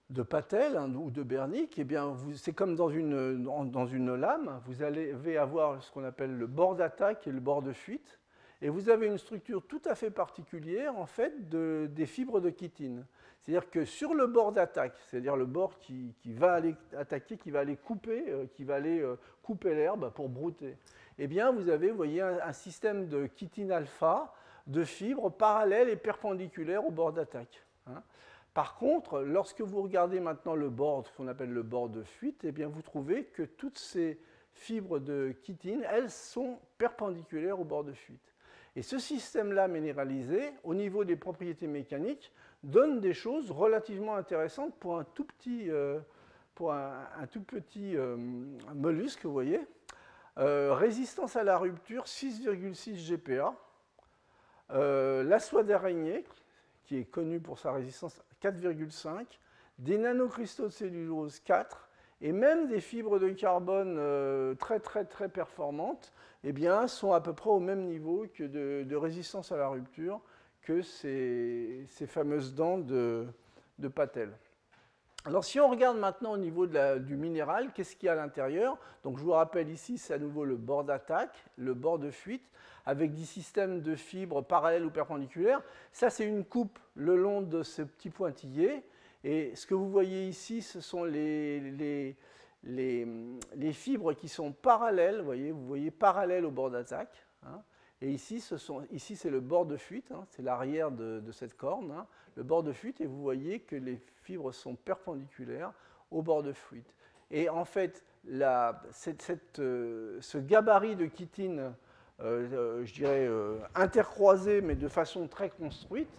de Patel hein, ou de Bernick, eh bien, c'est comme dans une, lame, vous allez avoir ce qu'on appelle le bord d'attaque et le bord de fuite, et vous avez une structure tout à fait particulière en fait de, des fibres de chitine. C'est-à-dire que sur le bord d'attaque, c'est-à-dire le bord qui, va aller attaquer, qui va aller couper, euh, qui va aller euh, couper l'herbe pour brouter, eh bien, vous avez, vous voyez, un, système de chitine alpha de fibres parallèles et perpendiculaires au bord d'attaque. Hein. Par contre, lorsque vous regardez maintenant le bord, ce qu'on appelle le bord de fuite, eh bien vous trouvez que toutes ces fibres de chitine, elles sont perpendiculaires au bord de fuite. Et ce système-là minéralisé, au niveau des propriétés mécaniques, donne des choses relativement intéressantes pour un tout petit, euh, pour un, tout petit euh, mollusque, vous voyez. Euh, résistance à la rupture, 6,6 GPa. la soie d'araignée, qui est connue pour sa résistance 4,5, des nanocristaux de cellulose 4 et même des fibres de carbone euh, très très très performantes eh sont à peu près au même niveau que de, résistance à la rupture que ces, fameuses dents de, de Patel. Alors si on regarde maintenant au niveau du minéral, qu'est-ce qu'il y a à l'intérieur? Donc je vous rappelle ici, c'est à nouveau le bord d'attaque, le bord de fuite, avec des systèmes de fibres parallèles ou perpendiculaires. Ça, c'est une coupe le long de ce petit pointillé. Et ce que vous voyez ici, ce sont les, fibres qui sont parallèles, vous voyez, vous voyez parallèles au bord d'attaque. Hein. Et ici, ici c'est le bord de fuite, hein, c'est l'arrière de, cette corne, hein. le bord de fuite, et vous voyez que les fibres sont perpendiculaires au bord de fuite. Et en fait, euh, ce gabarit de chitine euh, euh, je dirais, intercroisées, mais de façon très construite,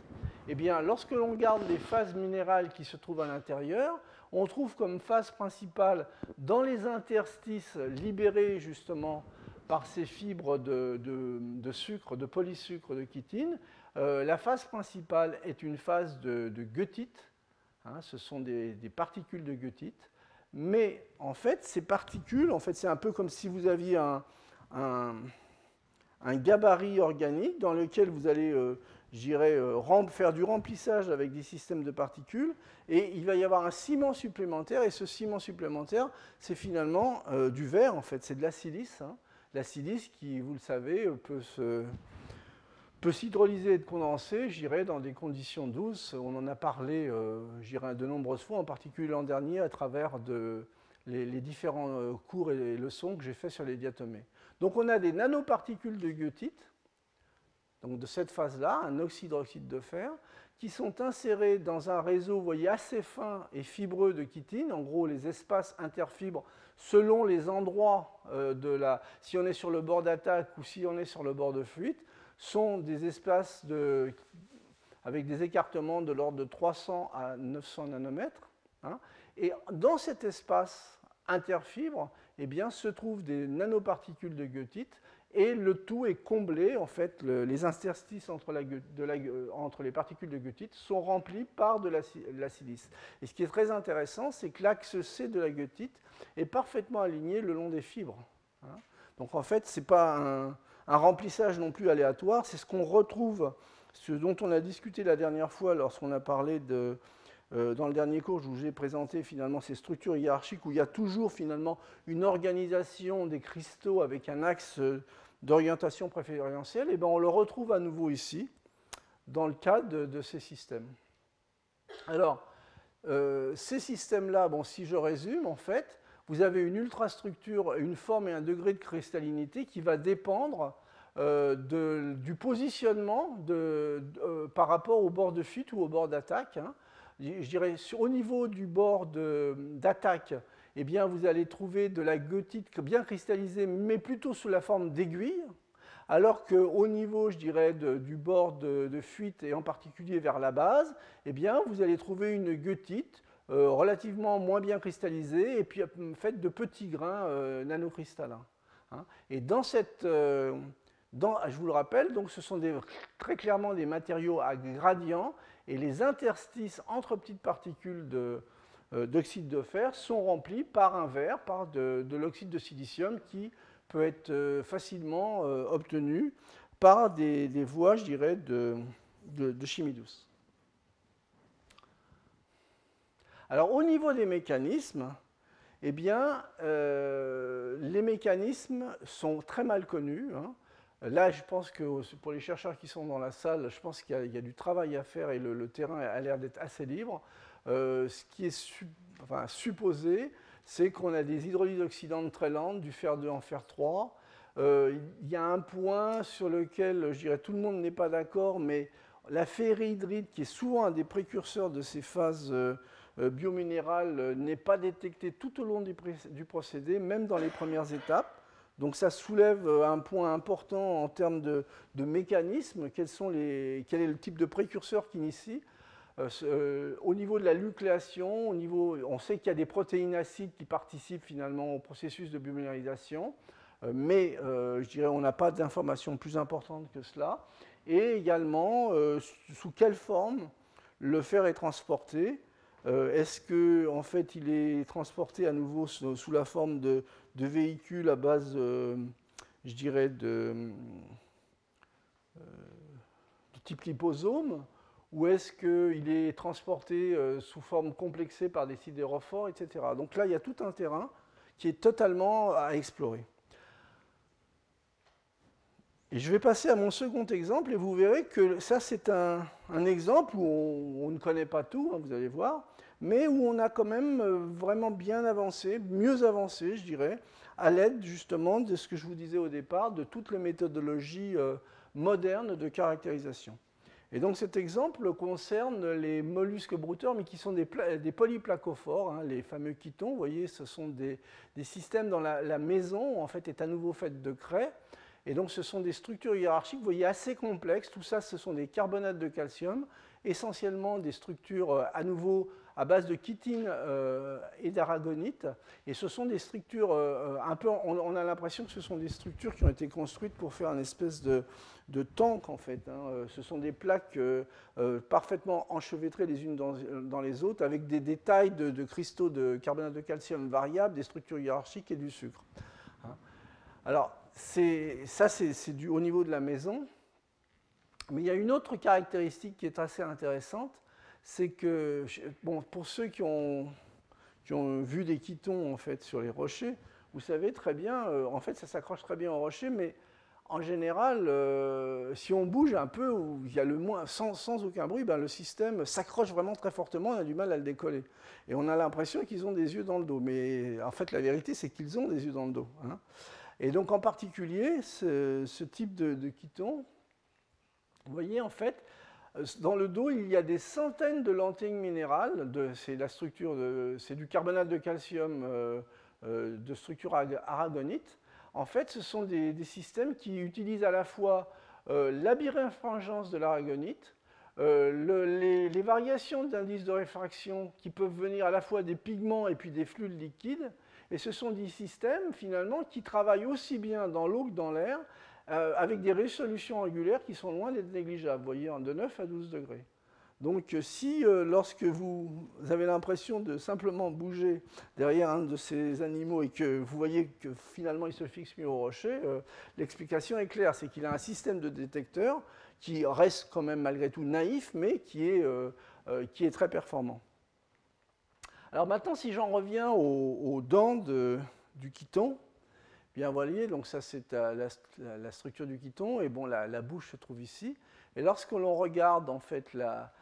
eh bien, lorsque l'on regarde les phases minérales qui se trouvent à l'intérieur, on trouve comme phase principale dans les interstices libérés justement par ces fibres de, sucre, de polysucre de chitine, la phase principale est une phase de, de goethite, hein, ce sont des, particules de goethite, mais en fait, ces particules, en fait, c'est un peu comme si vous aviez un gabarit organique dans lequel vous allez, euh, euh faire du remplissage avec des systèmes de particules, et il va y avoir un ciment supplémentaire, et ce ciment supplémentaire, c'est finalement euh, du verre, en fait, c'est de la silice. Hein. La silice qui, vous le savez, euh, peut se, peut s'hydrolyser et être condensé, j'irai dans des conditions douces. On en a parlé, euh, de nombreuses fois, en particulier l'an dernier, à travers de, les, différents euh, cours et leçons que j'ai fait sur les diatomées. Donc on a des nanoparticules de goethite, donc de cette phase-là, un oxydroxyde de fer, qui sont insérés dans un réseau, vous voyez, assez fin et fibreux de chitine, en gros les espaces interfibres selon les endroits euh, de la... Si on est sur le bord d'attaque ou si on est sur le bord de fuite, sont des espaces de, avec des écartements de l'ordre de 300 à 900 nanomètres. Hein. et dans cet espace interfibre, eh bien, se trouvent des nanoparticules de goethite et le tout est comblé, en fait, les interstices entre, les particules de goethite sont remplis par de la, silice. Et ce qui est très intéressant, c'est que l'axe C de la goethite est parfaitement aligné le long des fibres. Hein. Donc en fait, ce n'est pas un, un remplissage non plus aléatoire, c'est ce qu'on retrouve, ce dont on a discuté la dernière fois lorsqu'on a parlé de, euh, dans le dernier cours, je vous ai présenté finalement ces structures hiérarchiques où il y a toujours finalement une organisation des cristaux avec un axe d'orientation préférentielle, et bien on le retrouve à nouveau ici, dans le cas de, ces systèmes. Alors, euh, ces systèmes-là, bon, si je résume, en fait, vous avez une ultrastructure, une forme et un degré de cristallinité qui va dépendre euh, du positionnement euh, par rapport au bord de fuite ou au bord d'attaque. Hein. Je dirais au niveau du bord d'attaque, eh bien, vous allez trouver de la goethite bien cristallisée, mais plutôt sous la forme d'aiguille, alors qu'au niveau, je dirais, du bord de, fuite et en particulier vers la base, eh bien, vous allez trouver une goethite relativement moins bien cristallisée et puis euh, faite de petits grains euh, nanocristallins. Hein. Et dans cette, dans, je vous le rappelle, donc ce sont des, très clairement des matériaux à gradient et les interstices entre petites particules d'oxyde de, fer sont remplis par un verre, par de, l'oxyde de silicium qui peut être facilement obtenu par des, voies, je dirais, de, de chimie douce. Alors au niveau des mécanismes, eh bien, euh, les mécanismes sont très mal connus. Hein. Là, je pense que pour les chercheurs qui sont dans la salle, je pense qu'il y, a du travail à faire et le, terrain a l'air d'être assez libre. Euh, ce qui est supposé, c'est qu'on a des hydrolyses oxydantes très lentes, du fer 2 en fer 3. Euh, il y a un point sur lequel, je dirais, tout le monde n'est pas d'accord, mais la ferrihydride, qui est souvent un des précurseurs de ces phases biominéral euh, n'est pas détecté tout au long du, procédé, même dans les premières étapes. Donc ça soulève euh, un point important en termes de, mécanisme, sont les, quel est le type de précurseur qui initie. au niveau de la nucléation, au niveau, on sait qu'il y a des protéines acides qui participent finalement au processus de biominéralisation, mais je dirais on n'a pas d'informations plus importantes que cela. Et également, sous quelle forme le fer est transporté euh, est-ce que en fait, il est transporté à nouveau sous, la forme de, véhicules à base, euh, je dirais, de, euh, type liposome ou est-ce qu'il est transporté sous forme complexée par des sidérophores, etc. Donc là, il y a tout un terrain qui est totalement à explorer. Et je vais passer à mon second exemple et vous verrez que ça c'est un, exemple où on, ne connaît pas tout, hein, vous allez voir, mais où on a quand même euh, vraiment bien avancé, mieux avancé je dirais, à l'aide justement de ce que je vous disais au départ, de toutes les méthodologies euh, modernes de caractérisation. Et donc cet exemple concerne les mollusques brouteurs, mais qui sont des, polyplacophores, hein, les fameux chitons. Vous voyez, ce sont des, systèmes dont la, la, maison en fait est à nouveau faite de craie. Et donc ce sont des structures hiérarchiques, vous voyez, assez complexes. Tout ça, ce sont des carbonates de calcium, essentiellement des structures euh, à nouveau à base de chitine euh, et d'aragonite. Et ce sont des structures euh, un peu, on, a l'impression que ce sont des structures qui ont été construites pour faire une espèce de, de tank en fait. Hein. Ce sont des plaques parfaitement enchevêtrées les unes dans, les autres avec des détails de, cristaux de carbonate de calcium variables, des structures hiérarchiques et du sucre. Hein. Alors, ça, c'est du au niveau de la maison. Mais il y a une autre caractéristique qui est assez intéressante, c'est que, bon, pour ceux qui ont, vu des chitons en fait, sur les rochers, vous savez très bien, euh, en fait, ça s'accroche très bien aux rochers, mais en général, euh, si on bouge un peu, ou il y a le moins, sans, aucun bruit, ben, le système s'accroche vraiment très fortement, on a du mal à le décoller. Et on a l'impression qu'ils ont des yeux dans le dos. Mais en fait, la vérité, c'est qu'ils ont des yeux dans le dos. Hein. Et donc, en particulier, ce, type de, de vous voyez, en fait, dans le dos, il y a des centaines de lentilles minérales. C'est la structure, c'est du carbonate de calcium euh, euh, de structure aragonite en fait, ce sont des, systèmes qui utilisent à la fois euh, la birefringence de l'aragonite, euh, les, variations d'indice de réfraction qui peuvent venir à la fois des pigments et puis des fluides liquides. Et ce sont des systèmes, finalement, qui travaillent aussi bien dans l'eau que dans l'air, euh, avec des résolutions angulaires qui sont loin d'être négligeables, vous voyez, de 9 à 12 degrés. Donc euh, si euh, lorsque vous avez l'impression de simplement bouger derrière un de ces animaux et que vous voyez que finalement il se fixe mieux au rocher, l'explication est claire, c'est qu'il a un système de détecteur qui reste quand même malgré tout naïf, mais qui est, qui est très performant. Alors maintenant, si j'en reviens aux, dents du chiton, bien voyez, donc ça c'est la, structure du chiton, et bon, la, bouche se trouve ici. Et lorsque l'on regarde en fait la,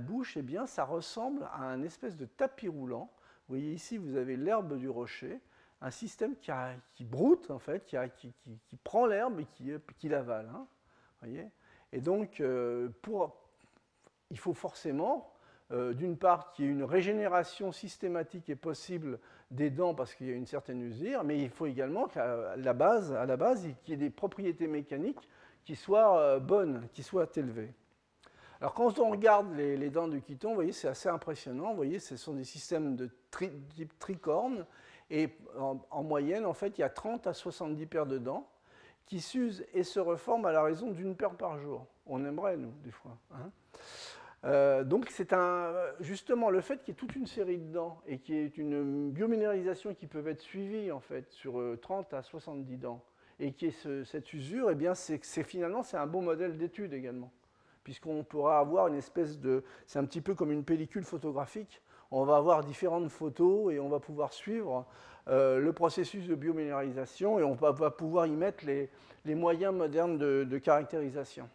bouche, eh bien, ça ressemble à un espèce de tapis roulant. Vous voyez ici, vous avez l'herbe du rocher, un système qui, broute, en fait, qui, prend l'herbe et qui, l'avale. Hein, voyez et donc, euh, il faut forcément, euh, d'une part, qu'il y ait une régénération systématique et possible des dents parce qu'il y a une certaine usure, mais il faut également qu'à la base, à qu'il y ait des propriétés mécaniques qui soient euh, bonnes, qui soient élevées. Alors quand on regarde les, dents du chiton, vous voyez, c'est assez impressionnant. Vous voyez, ce sont des systèmes de type tricorne. Et en, moyenne, en fait, il y a 30 à 70 paires de dents qui s'usent et se reforment à la raison d'une paire par jour. On aimerait, nous, des fois. Hein. Euh, donc c'est un, justement le fait qu'il y ait toute une série de dents et qu'il y ait une biominéralisation qui peut être suivie en fait sur 30 euh, à 70 dents et qui ait cette usure, eh bien c'est finalement c'est un bon modèle d'étude également puisqu'on pourra avoir une espèce de... C'est un petit peu comme une pellicule photographique. On va avoir différentes photos et on va pouvoir suivre euh, le processus de biominéralisation et on va, pouvoir y mettre les, moyens modernes de, caractérisation.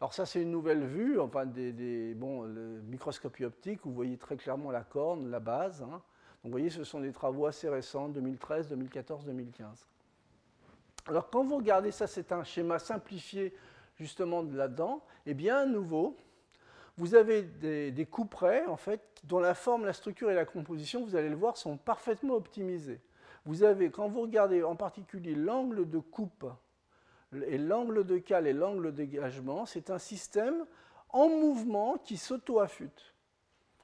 Alors ça, c'est une nouvelle vue, enfin des, bon, le microscopie optique, où vous voyez très clairement la corne, la base. Hein. Donc vous voyez, ce sont des travaux assez récents, 2013, 2014, 2015. Alors quand vous regardez ça, c'est un schéma simplifié justement de la dent, eh bien, à nouveau, vous avez des, des couperets, en fait, dont la forme, la structure et la composition, vous allez le voir, sont parfaitement optimisés. Vous avez, quand vous regardez en particulier l'angle de coupe et l'angle de cale et l'angle de dégagement, c'est un système en mouvement qui s'auto-affûte.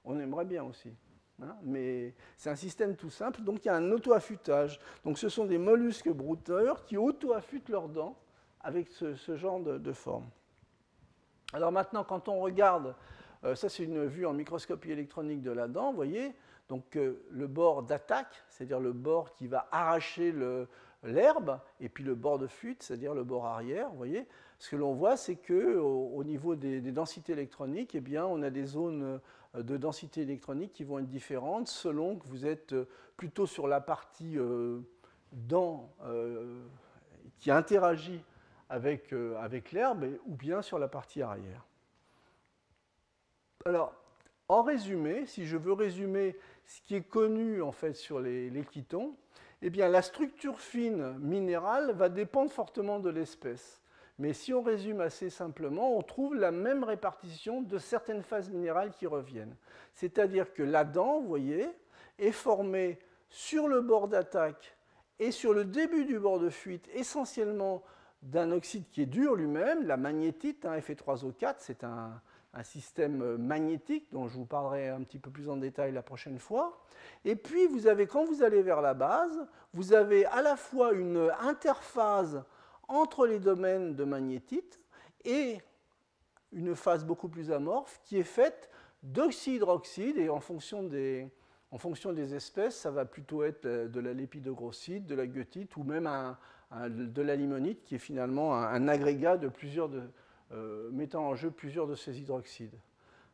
On aimerait bien aussi. Hein, mais c'est un système tout simple, donc il y a un auto-affûtage. Donc ce sont des mollusques brouteurs qui auto-affûtent leurs dents avec ce, genre de, forme. Alors maintenant, quand on regarde, euh, ça c'est une vue en microscopie électronique de la dent, vous voyez, donc euh, le bord d'attaque, c'est-à-dire le bord qui va arracher l'herbe, et puis le bord de fuite, c'est-à-dire le bord arrière, vous voyez. Ce que l'on voit, c'est qu'au au niveau des, densités électroniques, eh bien, on a des zones euh, de densité électronique qui vont être différentes selon que vous êtes plutôt sur la partie dent qui interagit avec, euh, avec l'herbe ou bien sur la partie arrière. Alors, en résumé, si je veux résumer ce qui est connu en fait sur les, les eh bien la structure fine minérale va dépendre fortement de l'espèce. Mais si on résume assez simplement, on trouve la même répartition de certaines phases minérales qui reviennent. C'est-à-dire que la dent, vous voyez, est formée sur le bord d'attaque et sur le début du bord de fuite, essentiellement d'un oxyde qui est dur lui-même, la magnétite, hein, Fe3O4, c'est un, système magnétique dont je vous parlerai un petit peu plus en détail la prochaine fois. Et puis, vous avez, quand vous allez vers la base, vous avez à la fois une interphase entre les domaines de magnétite et une phase beaucoup plus amorphe qui est faite d'oxydroxyde, et en fonction, des, en fonction des espèces, ça va plutôt être de la lépidogrosside, de la goethite ou même un, de la limonite, qui est finalement un, agrégat de plusieurs euh, mettant en jeu plusieurs de ces hydroxydes.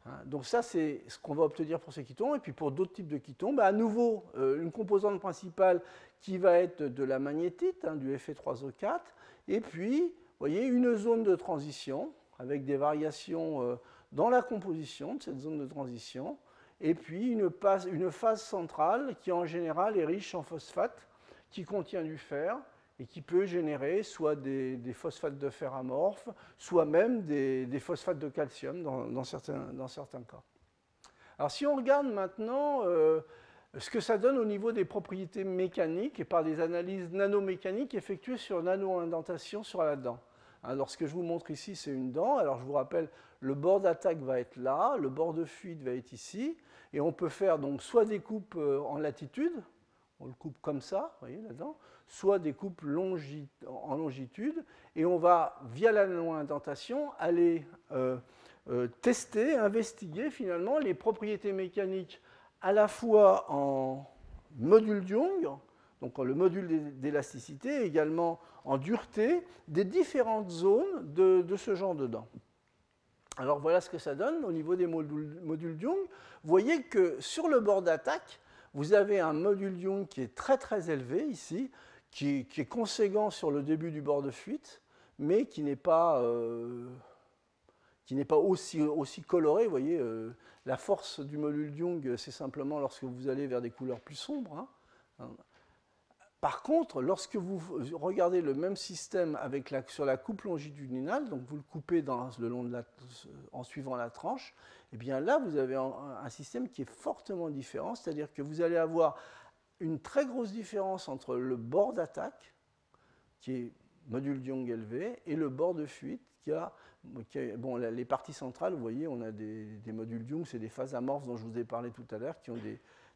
Hein, donc ça, c'est ce qu'on va obtenir pour ces ketons. Et puis pour d'autres types de ketons, bah, à nouveau, euh, une composante principale qui va être de la magnétite, hein, du Fe3O4. Et puis, voyez, une zone de transition avec des variations euh, dans la composition de cette zone de transition, et puis une, phase centrale qui en général est riche en phosphate, qui contient du fer, et qui peut générer soit des, phosphates de fer amorphes, soit même des, phosphates de calcium dans, certains, cas. Alors si on regarde maintenant euh, ce que ça donne au niveau des propriétés mécaniques et par des analyses nanomécaniques effectuées sur nano-indentation sur la dent. Alors ce que je vous montre ici, c'est une dent. Alors je vous rappelle, le bord d'attaque va être là, le bord de fuite va être ici, et on peut faire donc soit des coupes euh, en latitude, on le coupe comme ça, vous voyez là-dedans, soit des coupes en longitude, et on va, via la indentation aller euh, euh, tester, investiguer finalement les propriétés mécaniques à la fois en module Young, donc le module d'élasticité, également en dureté, des différentes zones de, ce genre de dents. Alors voilà ce que ça donne au niveau des modules, modules Young. Vous voyez que sur le bord d'attaque, vous avez un module Young qui est très très élevé ici, qui, est conséquent sur le début du bord de fuite, mais qui n'est pas, euh, pas aussi, aussi, coloré. Vous voyez, euh, la force du module Young, c'est simplement lorsque vous allez vers des couleurs plus sombres. Hein. Par contre, lorsque vous regardez le même système avec sur la coupe longitudinale, donc vous le coupez dans, le long de la, en suivant la tranche, et eh bien là, vous avez un système qui est fortement différent, c'est-à-dire que vous allez avoir une très grosse différence entre le bord d'attaque, qui est module Young élevé, et le bord de fuite, qui a, bon, les parties centrales, vous voyez, on a des, modules Young, c'est des phases amorphes dont je vous ai parlé tout à l'heure, qui ont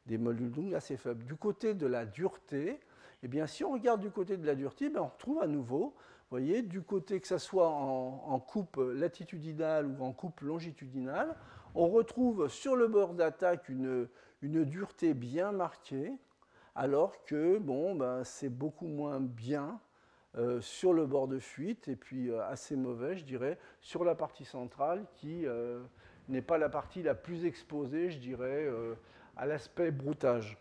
des, modules Young assez faibles. Du côté de la dureté, eh bien, si on regarde du côté de la dureté, ben, on retrouve à nouveau, vous voyez, du côté que ce soit en, coupe latitudinale ou en coupe longitudinale, on retrouve sur le bord d'attaque une, une dureté bien marquée, alors que bon, ben, c'est beaucoup moins bien euh, sur le bord de fuite et puis euh, assez mauvais, je dirais, sur la partie centrale qui euh, n'est pas la partie la plus exposée, je dirais, à l'aspect broutage.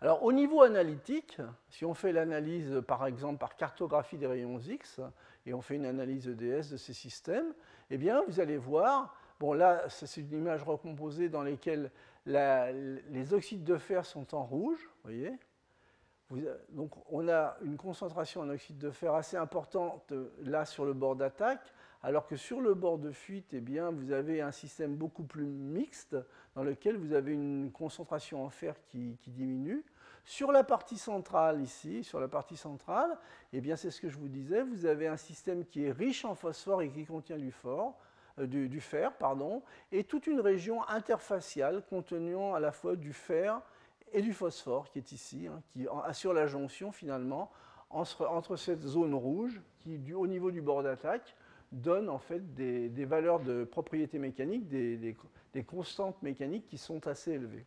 Alors au niveau analytique, si on fait l'analyse par exemple par cartographie des rayons X et on fait une analyse EDS de ces systèmes, eh bien vous allez voir, bon là c'est une image recomposée dans laquelle les oxydes de fer sont en rouge, voyez. donc on a une concentration en oxyde de fer assez importante euh, là sur le bord d'attaque, alors que sur le bord de fuite, eh bien, vous avez un système beaucoup plus mixte dans lequel vous avez une concentration en fer qui, diminue. Sur la partie centrale ici, sur la partie centrale, eh bien c'est ce que je vous disais, vous avez un système qui est riche en phosphore et qui contient du fort, euh, du, fer, pardon, et toute une région interfaciale contenant à la fois du fer et du phosphore qui est ici, hein, qui assure la jonction finalement entre, cette zone rouge qui, au niveau du bord d'attaque, donne en fait des, valeurs de propriété mécanique, des, constantes mécaniques qui sont assez élevées.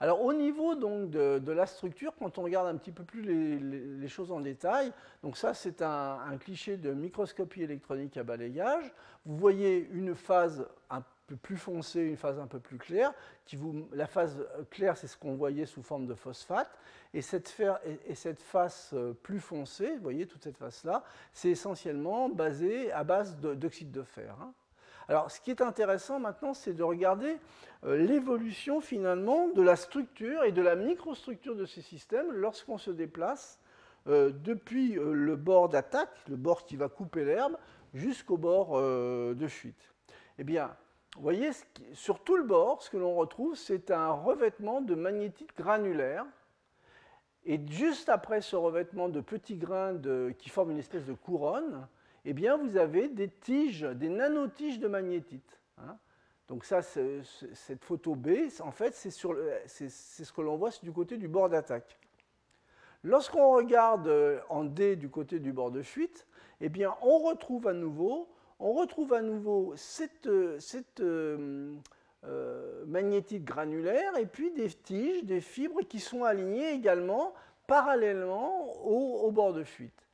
Alors au niveau donc de, la structure, quand on regarde un petit peu plus les, choses en détail, donc ça c'est un, cliché de microscopie électronique à balayage. Vous voyez une phase un peu plus foncée, une phase un peu plus claire. La phase claire, c'est ce qu'on voyait sous forme de phosphate. Et cette, et cette face euh, plus foncée, vous voyez toute cette face-là, c'est essentiellement basé à base d'oxyde de, fer. Hein. Alors, ce qui est intéressant maintenant, c'est de regarder euh, l'évolution finalement de la structure et de la microstructure de ces systèmes lorsqu'on se déplace euh, depuis euh, le bord d'attaque, le bord qui va couper l'herbe, jusqu'au bord de fuite. Eh bien, vous voyez, sur tout le bord, ce que l'on retrouve, c'est un revêtement de magnétite granulaire. Et juste après ce revêtement de petits grains qui forment une espèce de couronne, eh bien, vous avez des tiges, des nanotiges de magnétite. Hein. Donc ça, cette photo B, en fait, c'est ce que l'on voit du côté du bord d'attaque. Lorsqu'on regarde euh, en D du côté du bord de fuite, eh bien, on retrouve à nouveau, on retrouve à nouveau cette, euh, euh, magnétite granulaire et puis des tiges, des fibres qui sont alignées également parallèlement au bord de fuite.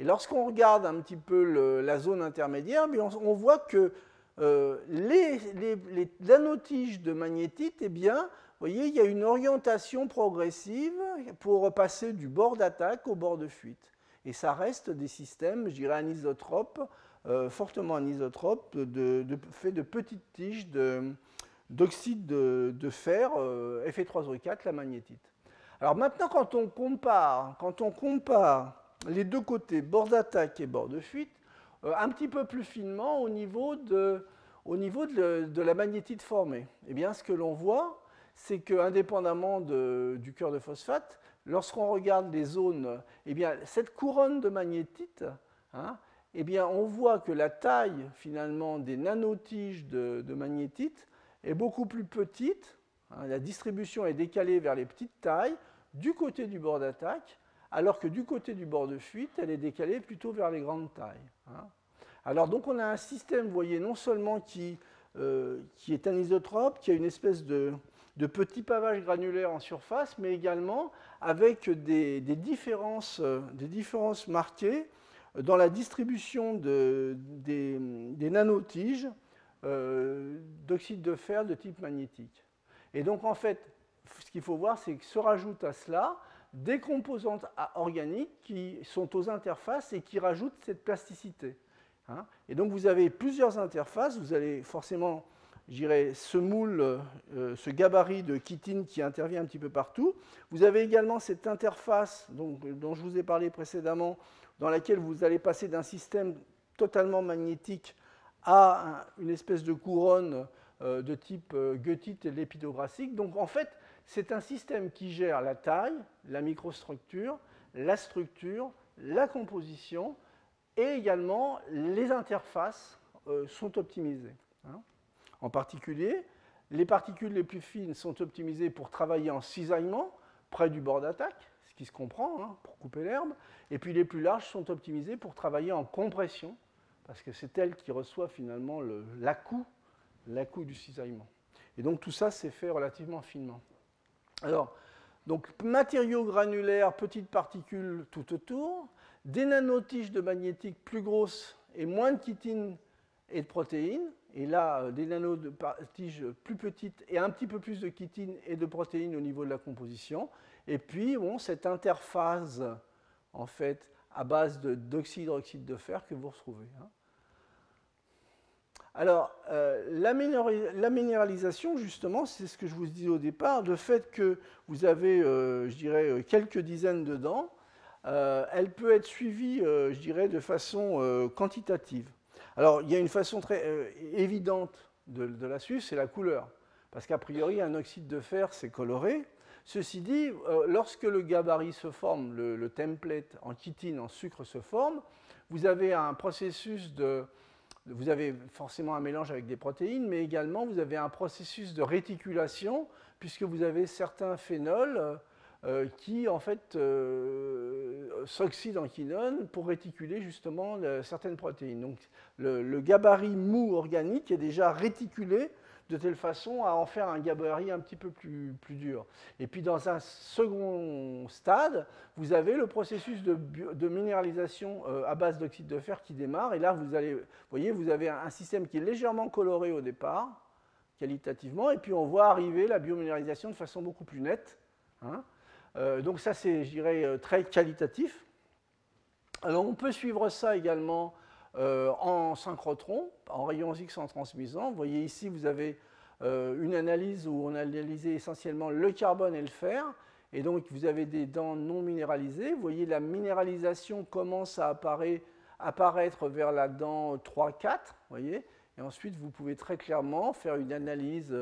Et lorsqu'on regarde un petit peu la zone intermédiaire, on, voit que euh, les, de magnétite, eh bien, voyez, il y a une orientation progressive pour passer du bord d'attaque au bord de fuite. Et ça reste des systèmes, je dirais, anisotropes, fortement anisotropes, de, faits de petites tiges d'oxyde de, fer, Fe3O4, la magnétite. Alors maintenant, quand on compare, quand on compare les deux côtés, bord d'attaque et bord de fuite, euh, un petit peu plus finement au niveau de, la magnétite formée. Eh bien, ce que l'on voit, c'est qu'indépendamment du cœur de phosphate, lorsqu'on regarde les zones, eh cette couronne de magnétite, hein, eh bien, on voit que la taille finalement des nanotiges de, de magnétite est beaucoup plus petite. Hein, la distribution est décalée vers les petites tailles du côté du bord d'attaque, alors que du côté du bord de fuite, elle est décalée plutôt vers les grandes tailles. Hein. Alors donc on a un système, vous voyez, non seulement qui, euh, est anisotrope, qui a une espèce de, de petit pavage granulaire en surface, mais également avec des, différences, des différences, marquées dans la distribution de, des, des, nanotiges euh, d'oxyde de fer de type magnétique. Et donc en fait, ce qu'il faut voir, c'est que se rajoutent à cela des composantes organiques qui sont aux interfaces et qui rajoutent cette plasticité. Hein. et donc vous avez plusieurs interfaces, vous avez forcément, j'irai, ce moule, euh, ce gabarit de chitine qui intervient un petit peu partout. Vous avez également cette interface dont je vous ai parlé précédemment, dans laquelle vous allez passer d'un système totalement magnétique à une espèce de couronne euh, de type euh, goethite et lépidographique. Donc en fait, c'est un système qui gère la taille, la microstructure, la structure, la composition et également les interfaces euh, sont optimisées. Hein. En particulier, les particules les plus fines sont optimisées pour travailler en cisaillement près du bord d'attaque, ce qui se comprend hein, pour couper l'herbe, et puis les plus larges sont optimisées pour travailler en compression, parce que c'est elles qui reçoivent finalement l'accoup du cisaillement. Et donc tout ça, c'est fait relativement finement. Alors, donc matériaux granulaires, petites particules tout autour, des nanotiges de magnétique plus grosses et moins de chitine et de protéines, et là euh, des nanotiges plus petites et un petit peu plus de chitine et de protéines au niveau de la composition, et puis bon, cette interface en fait à base d'oxyde de fer que vous retrouvez. Hein. Alors, euh, la, minéralisation, justement, c'est ce que je vous disais au départ, le fait que vous avez, euh, je dirais, euh, quelques dizaines de dents, elle peut être suivie, je dirais, de façon quantitative. Alors, il y a une façon très évidente de, la suivre, c'est la couleur. Parce qu'a priori, un oxyde de fer, c'est coloré. Ceci dit, lorsque le gabarit se forme, le, le template en chitine, en sucre se forme, vous avez un processus de vous avez forcément un mélange avec des protéines, mais également vous avez un processus de réticulation, puisque vous avez certains phénols euh, qui en fait euh, s'oxydent en quinone pour réticuler justement certaines protéines. Donc le, gabarit mou organique est déjà réticulé de telle façon à en faire un gabarit un petit peu plus, plus dur. Et puis dans un second stade, vous avez le processus de, de minéralisation euh, à base d'oxyde de fer qui démarre. Et là, vous allez, voyez, vous avez un système qui est légèrement coloré au départ, qualitativement, et puis on voit arriver la biominéralisation de façon beaucoup plus nette. Hein. Euh, donc ça, c'est, je dirais, euh, très qualitatif. Alors on peut suivre ça également euh, en synchrotron, en rayons X en transmisant. Vous voyez ici, vous avez euh, une analyse où on a analysé essentiellement le carbone et le fer. Et donc, vous avez des dents non minéralisées. Vous voyez, la minéralisation commence à apparaître, vers la dent 3-4. Voyez et ensuite, vous pouvez très clairement faire une analyse,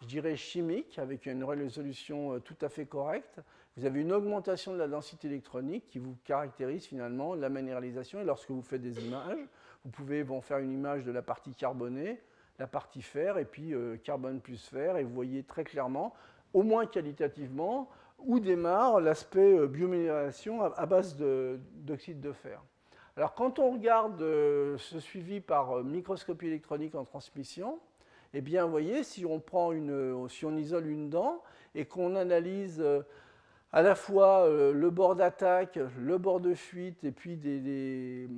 je dirais, chimique, avec une résolution euh, tout à fait correcte. Vous avez une augmentation de la densité électronique qui vous caractérise finalement la minéralisation. Et lorsque vous faites des images, vous pouvez faire une image de la partie carbonée, la partie fer, et puis euh, carbone plus fer, et vous voyez très clairement, au moins qualitativement, où démarre l'aspect euh, biominéralisation à, base d'oxyde de, fer. Alors quand on regarde euh, ce suivi par microscopie électronique en transmission, eh bien, vous voyez, si on, prend une, si on isole une dent et qu'on analyse à la fois euh, le bord d'attaque, le bord de fuite et puis des,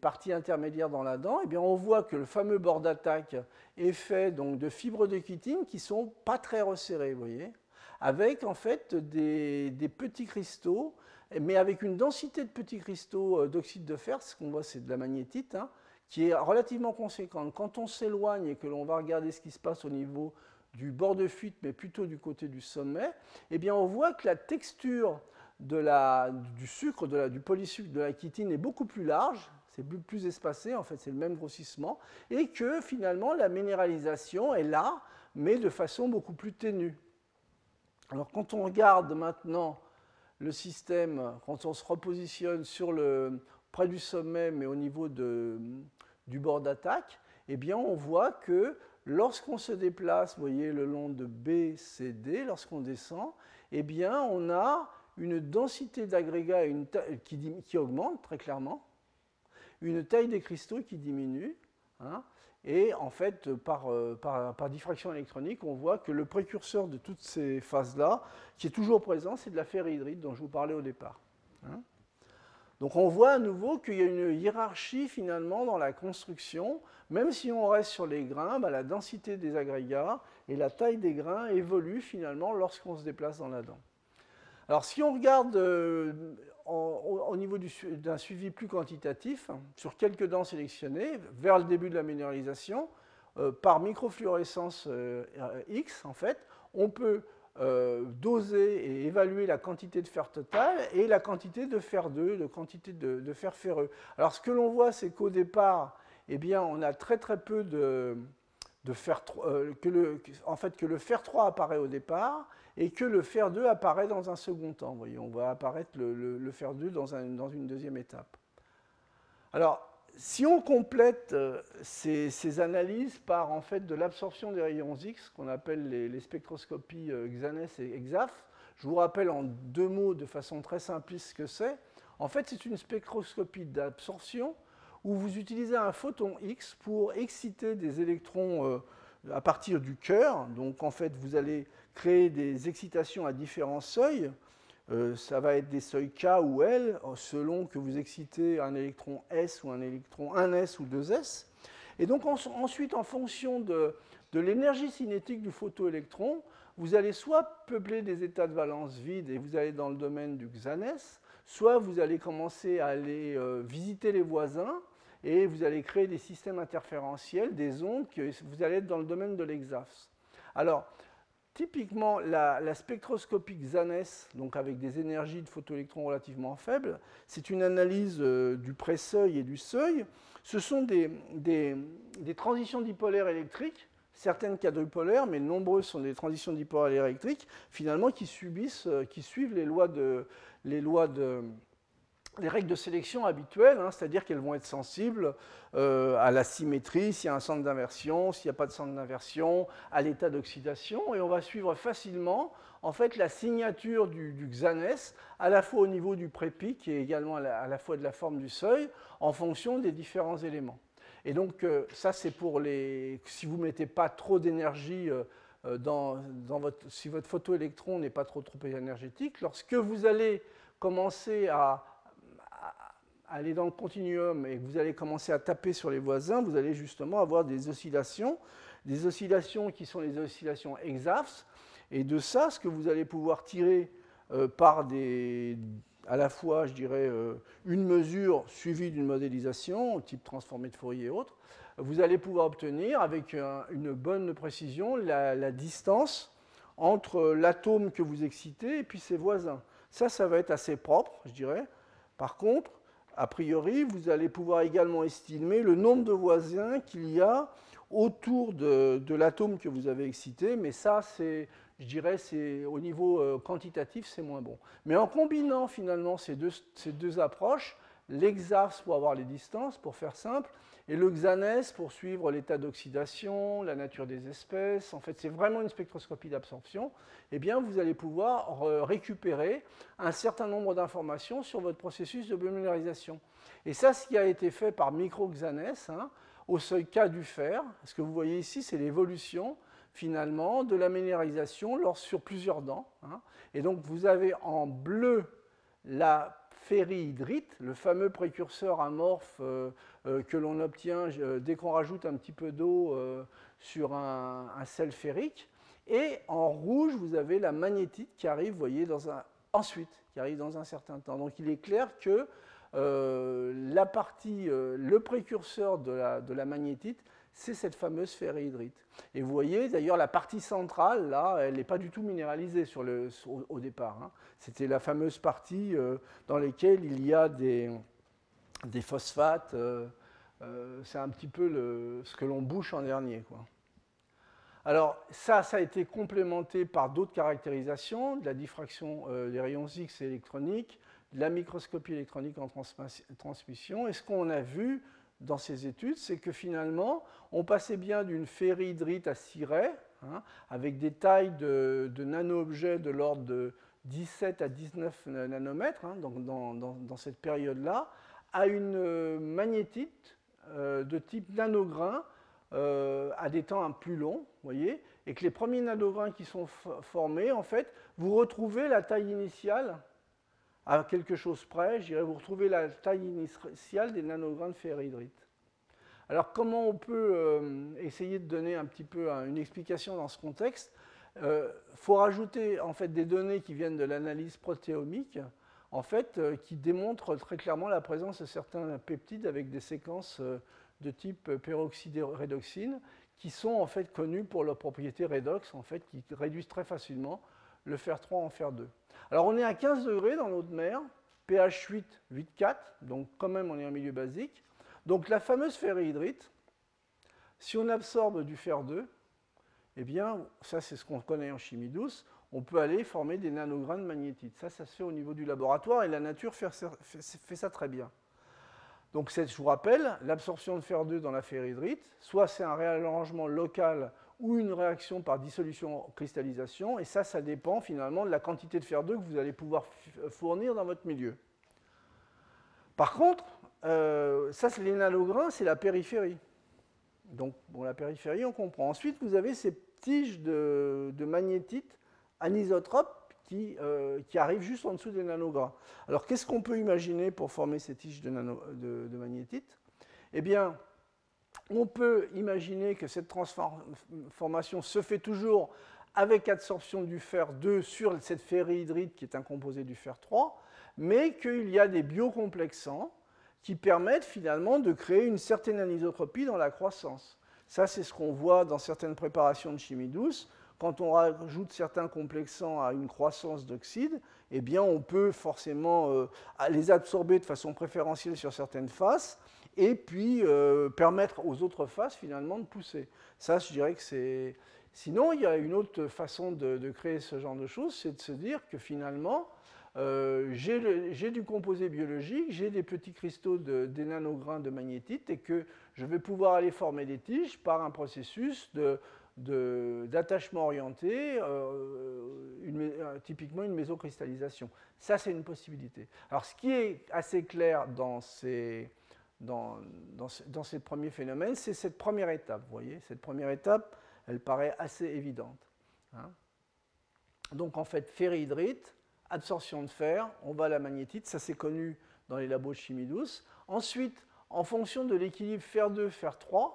parties intermédiaires dans la dent, eh bien on voit que le fameux bord d'attaque est fait donc, de fibres de chitine qui ne sont pas très resserrées, vous voyez, avec en fait des, petits cristaux mais avec une densité de petits cristaux d'oxyde de fer, ce qu'on voit c'est de la magnétite, hein, qui est relativement conséquente. Quand on s'éloigne et que l'on va regarder ce qui se passe au niveau du bord de fuite, mais plutôt du côté du sommet, eh bien on voit que la texture de la, du sucre, de la, du polysucre de la chitine est beaucoup plus large, c'est plus, espacé, en fait c'est le même grossissement, et que finalement la minéralisation est là, mais de façon beaucoup plus ténue. Alors quand on regarde maintenant le système, quand on se repositionne sur le, près du sommet, mais au niveau de, du bord d'attaque, eh bien on voit que lorsqu'on se déplace, voyez, le long de B, C, D, lorsqu'on descend, eh on a une densité d'agrégats qui, augmente très clairement, une taille des cristaux qui diminue, hein, et en fait, par, euh, par, diffraction électronique, on voit que le précurseur de toutes ces phases-là, qui est toujours présent, c'est de la ferrihydrite dont je vous parlais au départ. Hein. Donc on voit à nouveau qu'il y a une hiérarchie finalement dans la construction. Même si on reste sur les grains, bah, la densité des agrégats et la taille des grains évoluent finalement lorsqu'on se déplace dans la dent. Alors si on regarde euh, au, niveau d'un suivi plus quantitatif, sur quelques dents sélectionnées, vers le début de la minéralisation, euh, par microfluorescence euh, X, en fait, on peut euh, doser et évaluer la quantité de fer total et la quantité de fer 2, de quantité de, fer ferreux. Alors ce que l'on voit, c'est qu'au départ, eh bien, on a très très peu de, fer 3, euh, en fait que le fer 3 apparaît au départ et que le fer 2 apparaît dans un second temps. Voyez, on va apparaître le, fer 2 dans, dans une deuxième étape. Alors, si on complète euh, ces, analyses par en fait de l'absorption des rayons X, qu'on appelle les, spectroscopies euh, XANES et EXAF, je vous rappelle en deux mots de façon très simpliste ce que c'est. En fait, c'est une spectroscopie d'absorption où vous utilisez un photon X pour exciter des électrons euh, à partir du cœur. Donc en fait, vous allez créer des excitations à différents seuils. Euh, ça va être des seuils K ou L, selon que vous excitez un électron S ou un électron 1S ou 2S. Et donc ensuite, en fonction de, l'énergie cinétique du photoélectron, vous allez soit peupler des états de valence vides et vous allez dans le domaine du XANES, soit vous allez commencer à aller euh, visiter les voisins et vous allez créer des systèmes interférentiels, des ondes, que vous allez être dans le domaine de l'EXAFS. Alors, Typiquement, la, spectroscopie XANES, donc avec des énergies de photoélectrons relativement faibles, c'est une analyse euh, du pré-seuil et du seuil. Ce sont des, transitions dipolaires électriques, certaines quadrupolaires, mais nombreuses sont des transitions dipolaires électriques, finalement, qui, subissent, euh, qui suivent les lois de, les lois de les règles de sélection habituelles, hein, c'est-à-dire qu'elles vont être sensibles euh, à la symétrie, s'il y a un centre d'inversion, s'il n'y a pas de centre d'inversion, à l'état d'oxydation, et on va suivre facilement en fait la signature du, XANES, à la fois au niveau du prépic et également à la, fois de la forme du seuil, en fonction des différents éléments. Et donc euh, ça c'est pour les... si vous ne mettez pas trop d'énergie euh, dans, dans, votre... si votre photoélectron n'est pas trop, trop énergétique, lorsque vous allez commencer à aller dans le continuum et que vous allez commencer à taper sur les voisins, vous allez justement avoir des oscillations, des oscillations qui sont les oscillations exafs. Et de ça, ce que vous allez pouvoir tirer euh, par des, à la fois, je dirais, euh, une mesure suivie d'une modélisation, type transformé de Fourier et autres, vous allez pouvoir obtenir avec une bonne précision la distance entre l'atome que vous excitez et puis ses voisins. Ça, ça va être assez propre, je dirais. Par contre, a priori, vous allez pouvoir également estimer le nombre de voisins qu'il y a autour de, l'atome que vous avez excité, mais ça, je dirais, c'est au niveau euh, quantitatif, c'est moins bon. Mais en combinant finalement ces deux, ces deux approches, l'exAFS pour avoir les distances, pour faire simple, et le XANES pour suivre l'état d'oxydation, la nature des espèces, en fait c'est vraiment une spectroscopie d'absorption, eh bien vous allez pouvoir récupérer un certain nombre d'informations sur votre processus de biomodularisation. Et ça, ce qui a été fait par micro-XANES, hein, au seuil K du fer, ce que vous voyez ici, c'est l'évolution finalement de la minéralisation sur plusieurs dents. Hein. Et donc vous avez en bleu la ferrihydrite, le fameux précurseur amorphe euh, euh, que l'on obtient euh, dès qu'on rajoute un petit peu d'eau sur un, sel ferrique. Et en rouge, vous avez la magnétite qui arrive, voyez, dans un ensuite, qui arrive dans un certain temps. Donc il est clair que la partie, le précurseur de la magnétite, c'est cette fameuse ferrihydrite. Et vous voyez, d'ailleurs, la partie centrale, là, elle n'est pas du tout minéralisée sur le, au, départ. Hein. C'était la fameuse partie euh, dans laquelle il y a des, des phosphates. Euh, euh, c'est un petit peu le, ce que l'on bouche en dernier. Alors, ça, ça a été complémenté par d'autres caractérisations, de la diffraction des rayons X électroniques, de la microscopie électronique en transmission. Et ce qu'on a vu, dans ces études, c'est que finalement, on passait bien d'une ferrihydrite à cirée, hein, avec des tailles de, nano-objets de l'ordre de 17 à 19 nanomètres, hein, donc dans, cette période-là, à une euh, magnétite euh, de type nanograin euh, à des temps un plus longs, voyez, et que les premiers nanograins qui sont formés, en fait, vous retrouvez la taille initiale à quelque chose près, j'irai vous retrouver la taille initiale des nanogrammes de. Alors comment on peut euh, essayer de donner un petit peu une explication dans ce contexte? Il euh, faut rajouter en fait des données qui viennent de l'analyse protéomique, en fait, euh, qui démontrent très clairement la présence de certains peptides avec des séquences de type peroxyredoxine, qui sont en fait connus pour leur propriété redox, en fait, qui réduisent très facilement le fer 3 en fer 2. Alors on est à 15 degrés dans l'eau de mer, pH 8, 8,4, donc quand même on est en milieu basique. Donc la fameuse ferrihydrite, si on absorbe du fer 2, eh bien, ça c'est ce qu'on connaît en chimie douce, on peut aller former des nanogrammes de magnétite. Ça, ça se fait au niveau du laboratoire et la nature fait ça très bien. Donc je vous rappelle, l'absorption de fer 2 dans la ferrihydrite, soit c'est un réarrangement local ou une réaction par dissolution cristallisation, et ça, ça dépend finalement de la quantité de fer 2 que vous allez pouvoir fournir dans votre milieu. Par contre, euh, ça, c'est c'est la périphérie. Donc, bon, la périphérie, on comprend. Ensuite, vous avez ces tiges de, magnétite anisotropes qui, euh, qui, arrivent juste en dessous des nanograins. Alors, qu'est-ce qu'on peut imaginer pour former ces tiges de, de magnétite? Eh bien, on peut imaginer que cette transformation se fait toujours avec absorption du fer 2 sur cette ferrihydrite qui est un composé du fer 3, mais qu'il y a des biocomplexants qui permettent finalement de créer une certaine anisotropie dans la croissance. Ça, c'est ce qu'on voit dans certaines préparations de chimie douce. Quand on rajoute certains complexants à une croissance d'oxyde, eh bien, on peut forcément euh, les absorber de façon préférentielle sur certaines faces et puis euh, permettre aux autres faces finalement de pousser. Ça, je dirais que c'est... Sinon, il y a une autre façon de, créer ce genre de choses, c'est de se dire que finalement, euh, j'ai du composé biologique, j'ai des petits cristaux de, des nanograins de magnétite et que je vais pouvoir aller former des tiges par un processus d'attachement orienté, euh, typiquement une mésocristallisation. Ça, c'est une possibilité. Alors, ce qui est assez clair dans ces, dans, ces premiers phénomènes, c'est cette première étape. Vous voyez, cette première étape, elle paraît assez évidente. Hein. Donc en fait, ferrihydrite, absorption de fer, on va à la magnétite, ça c'est connu dans les labos de chimie douce. Ensuite, en fonction de l'équilibre fer2, fer3,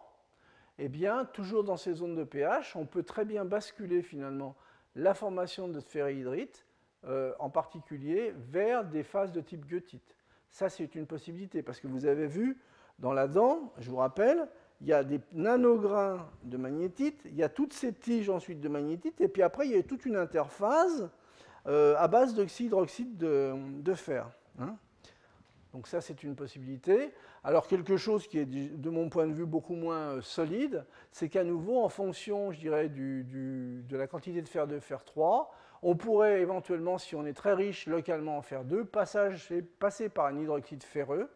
eh bien, toujours dans ces zones de pH, on peut très bien basculer finalement la formation de ferrihydrite, euh, en particulier vers des phases de type goethite. Ça, c'est une possibilité, parce que vous avez vu, dans la dent, je vous rappelle, il y a des nanograins de magnétite, il y a toutes ces tiges ensuite de magnétite, et puis après, il y a toute une interphase euh, à base d'oxydroxyde de, de, fer. Hein. Donc ça, c'est une possibilité. Alors quelque chose qui est, de mon point de vue, beaucoup moins euh, solide, c'est qu'à nouveau, en fonction, je dirais, de la quantité de fer 2, fer 3, on pourrait éventuellement, si on est très riche localement en fer 2, passer par un hydroxyde ferreux,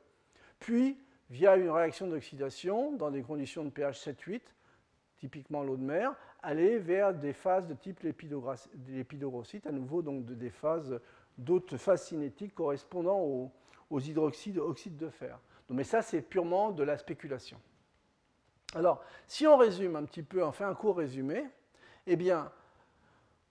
puis via une réaction d'oxydation dans des conditions de pH 7-8, typiquement l'eau de mer, aller vers des phases de type lépidorocyte, à nouveau donc des phases d'autres phases cinétiques correspondant aux, aux hydroxydes oxydes de fer. mais ça, c'est purement de la spéculation. Alors, si on résume un petit peu, on fait un court résumé, eh bien,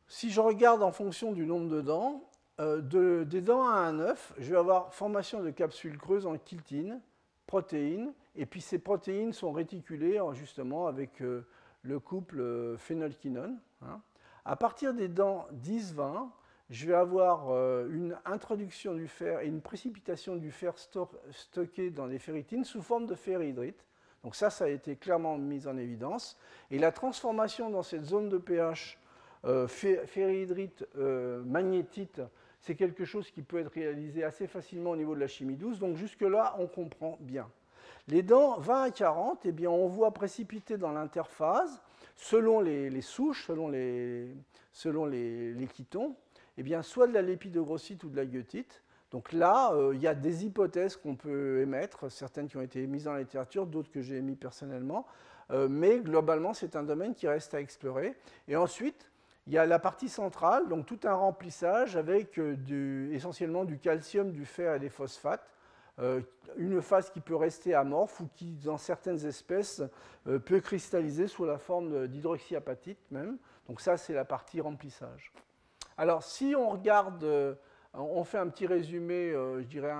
si je regarde en fonction du nombre de dents, euh, des dents à un œuf, je vais avoir formation de capsules creuses en chitine, protéines, et puis ces protéines sont réticulées justement avec euh, le couple euh, phénolquinone. Hein. À partir des dents 10-20, je vais avoir une introduction du fer et une précipitation du fer stocké dans les ferritines sous forme de ferrihydrite. Donc ça, ça a été clairement mis en évidence. Et la transformation dans cette zone de pH euh, ferrihydrite euh, magnétite, c'est quelque chose qui peut être réalisé assez facilement au niveau de la chimie douce. Donc jusque-là, on comprend bien. Les dents 20 à 40, eh bien, on voit précipiter dans l'interphase, selon les, souches, selon les, selon les, chitons, eh bien, soit de la lépidogrossite ou de la gueutite. Donc là, euh, il y a des hypothèses qu'on peut émettre, certaines qui ont été émises dans la littérature, d'autres que j'ai émises personnellement, euh, mais globalement, c'est un domaine qui reste à explorer. Et ensuite, il y a la partie centrale, donc tout un remplissage avec euh, essentiellement du calcium, du fer et des phosphates. une phase qui peut rester amorphe ou qui, dans certaines espèces, peut cristalliser sous la forme d'hydroxyapatite même. Donc ça, c'est la partie remplissage. Alors, si on regarde, euh, on fait un petit résumé, euh, je dirais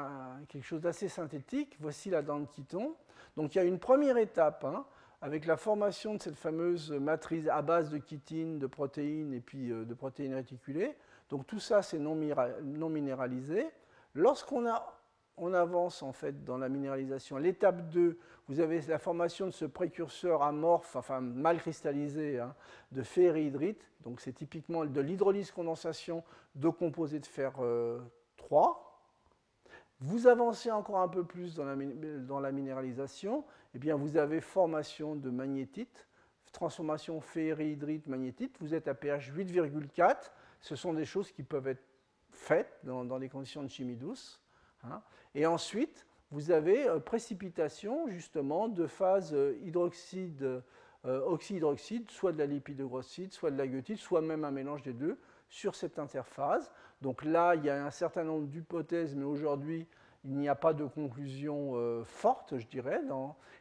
quelque chose d'assez synthétique. Voici la dent de Chiton. Donc, il y a une première étape hein, avec la formation de cette fameuse matrice à base de chitine, de protéines et puis euh, de protéines réticulées. Donc, tout ça, c'est non, minéralisé. Lorsqu'on on avance en fait dans la minéralisation. L'étape 2, vous avez la formation de ce précurseur amorphe, enfin mal cristallisé, hein, de ferrihydrite. Donc c'est typiquement de l'hydrolyse condensation de composés de fer 3. Vous avancez encore un peu plus dans la, minéralisation, eh bien vous avez formation de magnétite, transformation ferrihydrite magnétite. Vous êtes à pH 8,4. Ce sont des choses qui peuvent être faites dans, dans des conditions de chimie douce. Hein. Et ensuite, vous avez euh, précipitation justement de phase euh, hydroxyde, euh, oxyhydroxyde, soit de la lipidogrosside, soit de la goethite, soit même un mélange des deux sur cette interphase. Donc là, il y a un certain nombre d'hypothèses, mais aujourd'hui, il n'y a pas de conclusion forte, je dirais.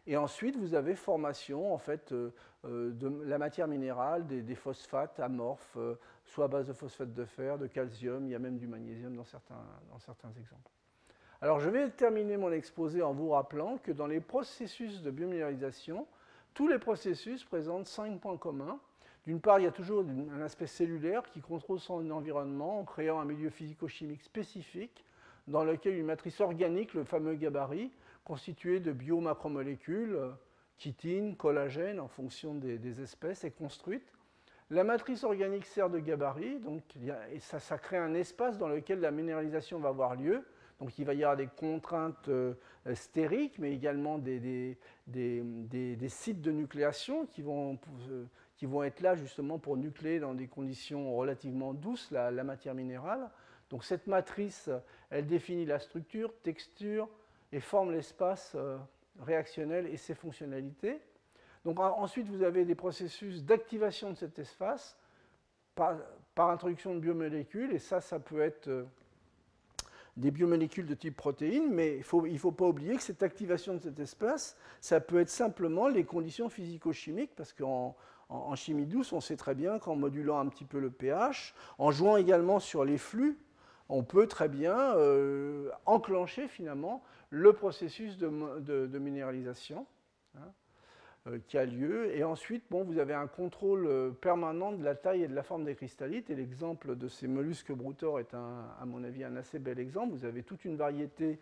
Et ensuite, vous avez formation en fait de la matière minérale, des, phosphates amorphes, soit à base de phosphate de fer, de calcium, il y a même du magnésium dans certains, dans certains exemples. Alors je vais terminer mon exposé en vous rappelant que dans les processus de biominéralisation, tous les processus présentent cinq points communs. D'une part, il y a toujours un aspect cellulaire qui contrôle son environnement en créant un milieu physico-chimique spécifique dans lequel une matrice organique, le fameux gabarit, constitué de biomacromolécules, chitine, collagène en fonction des, espèces, est construite. La matrice organique sert de gabarit, donc et ça, ça crée un espace dans lequel la minéralisation va avoir lieu donc il va y avoir des contraintes euh, stériques, mais également des, sites de nucléation qui vont, euh, qui vont, être là justement pour nucléer dans des conditions relativement douces la, matière minérale. Donc cette matrice, elle définit la structure, texture et forme l'espace euh, réactionnel et ses fonctionnalités. Donc ensuite, vous avez des processus d'activation de cet espace par, introduction de biomolécules, et ça, ça peut être des biomolécules de type protéine, mais il ne faut pas oublier que cette activation de cet espace, ça peut être simplement les conditions physico-chimiques, parce qu'en en, chimie douce, on sait très bien qu'en modulant un petit peu le pH, en jouant également sur les flux, on peut très bien euh, enclencher finalement le processus de, minéralisation. Hein. Euh, qui a lieu. Et ensuite, bon, vous avez un contrôle euh, permanent de la taille et de la forme des cristallites. Et l'exemple de ces mollusques broutors est, à mon avis, un assez bel exemple. Vous avez toute une variété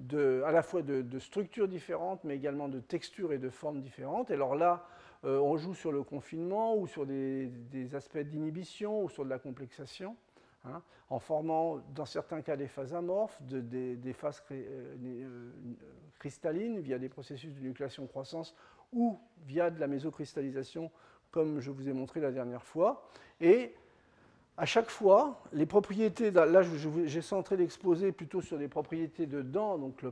à la fois de, structures différentes, mais également de textures et de formes différentes. Et alors là, euh, on joue sur le confinement ou sur des, aspects d'inhibition ou sur de la complexation. Hein, en formant dans certains cas des phases amorphes, des phases cristallines via des processus de nucléation-croissance ou via de la mésocristallisation, comme je vous ai montré la dernière fois. Et à chaque fois, les propriétés, là j'ai centré l'exposé plutôt sur les propriétés de dents, donc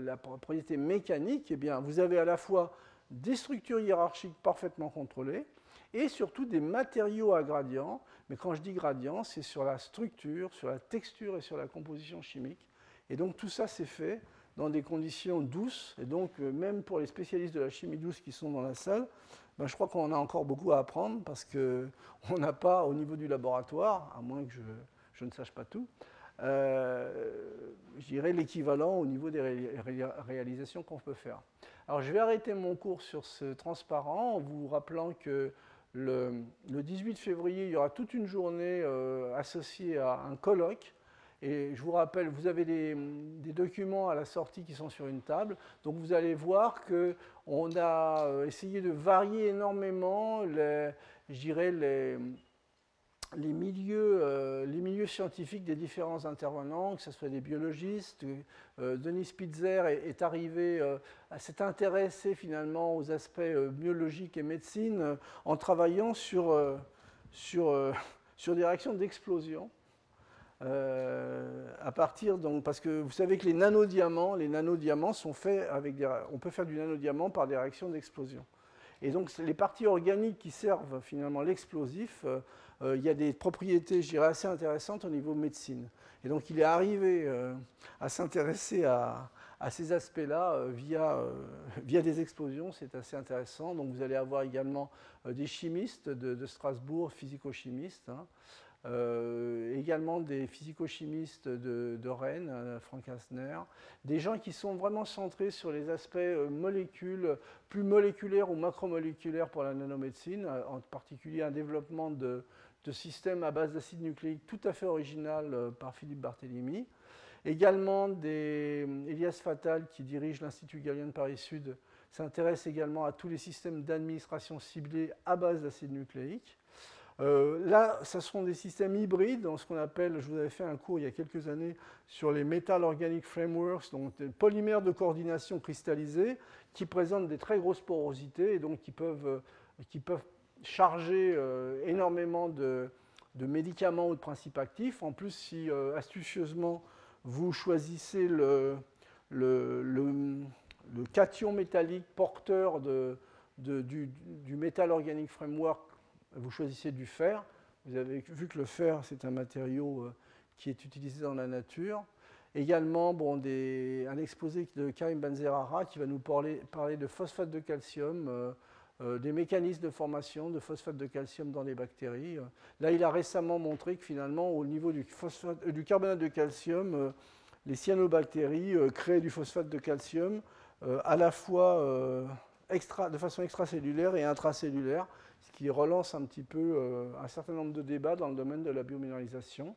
la propriété mécanique, eh bien, vous avez à la fois des structures hiérarchiques parfaitement contrôlées et surtout des matériaux à gradient. Mais quand je dis gradient, c'est sur la structure, sur la texture et sur la composition chimique. Et donc tout ça, c'est fait dans des conditions douces. Et donc, euh, même pour les spécialistes de la chimie douce qui sont dans la salle, ben, je crois qu'on a encore beaucoup à apprendre parce qu'on n'a pas, au niveau du laboratoire, à moins que je, ne sache pas tout, euh, je dirais l'équivalent au niveau des réalisations qu'on peut faire. Alors, je vais arrêter mon cours sur ce transparent en vous rappelant que le, 18 février, il y aura toute une journée associée à un colloque et je vous rappelle, vous avez des, documents à la sortie qui sont sur une table. Donc vous allez voir qu'on a euh, essayé de varier énormément, les, je dirais, euh, les milieux scientifiques des différents intervenants, que ce soit des biologistes. Euh, Denis Spitzer est, arrivé à s'être intéressé finalement aux aspects biologiques et médecine en travaillant sur, sur, sur des réactions d'explosion. Euh, à partir donc parce que vous savez que les nanodiamants, les nanodiamants sont faits avec des, on peut faire du nanodiamant par des réactions d'explosion. Et donc les parties organiques qui servent finalement l'explosif, euh, euh, il y a des propriétés, je dirais, assez intéressantes au niveau médecine. Et donc il est arrivé à s'intéresser à, ces aspects-là via, via des explosions, c'est assez intéressant. Donc vous allez avoir également des chimistes de, Strasbourg, physico-chimistes. Hein, euh, également des physico-chimistes de, Rennes, euh, Frank Hasner, des gens qui sont vraiment centrés sur les aspects euh, molécules, plus moléculaires ou macromoléculaires pour la nanomédecine, en particulier un développement de, systèmes à base d'acide nucléique tout à fait original par Philippe Barthélemy. Également des Elias Fatal qui dirige l'Institut Galien de Paris Sud s'intéresse également à tous les systèmes d'administration ciblés à base d'acide nucléique. Euh, là, ce seront des systèmes hybrides, dans ce qu'on appelle, je vous avais fait un cours il y a quelques années sur les Metal Organic Frameworks, donc des polymères de coordination cristallisés qui présentent des très grosses porosités et donc qui peuvent, euh, charger euh, énormément de, médicaments ou de principes actifs. En plus, si astucieusement vous choisissez le, cation métallique porteur du, du Metal Organic Framework vous choisissez du fer. Vous avez vu que le fer, c'est un matériau euh, qui est utilisé dans la nature. Également, bon, un exposé de Karim Banzerara qui va nous parler, de phosphate de calcium, euh, euh, des mécanismes de formation de phosphate de calcium dans les bactéries. Là, il a récemment montré que finalement, au niveau du, carbonate de calcium, les cyanobactéries créent du phosphate de calcium à la fois de façon extracellulaire et intracellulaire ce qui relance un petit peu euh, un certain nombre de débats dans le domaine de la biominéralisation.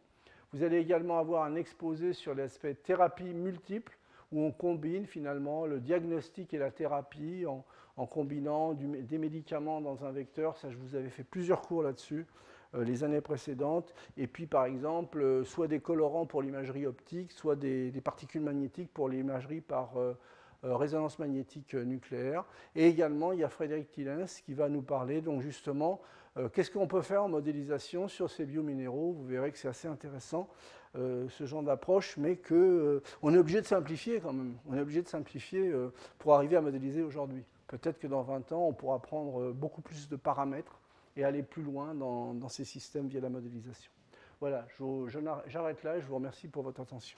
Vous allez également avoir un exposé sur l'aspect thérapie multiple, où on combine finalement le diagnostic et la thérapie en, combinant des médicaments dans un vecteur. Ça, je vous avais fait plusieurs cours là-dessus euh, les années précédentes. Et puis, par exemple, euh, soit des colorants pour l'imagerie optique, soit des, particules magnétiques pour l'imagerie par résonance magnétique euh, nucléaire. Et également, il y a Frédéric Tillens qui va nous parler donc justement euh, qu'est-ce qu'on peut faire en modélisation sur ces biominéraux. Vous verrez que c'est assez intéressant ce genre d'approche, mais qu'on est obligé de simplifier quand même. On est obligé de simplifier pour arriver à modéliser aujourd'hui. Peut-être que dans 20 ans, on pourra prendre beaucoup plus de paramètres et aller plus loin dans, dans ces systèmes via la modélisation. Voilà, j'arrête là et je vous remercie pour votre attention.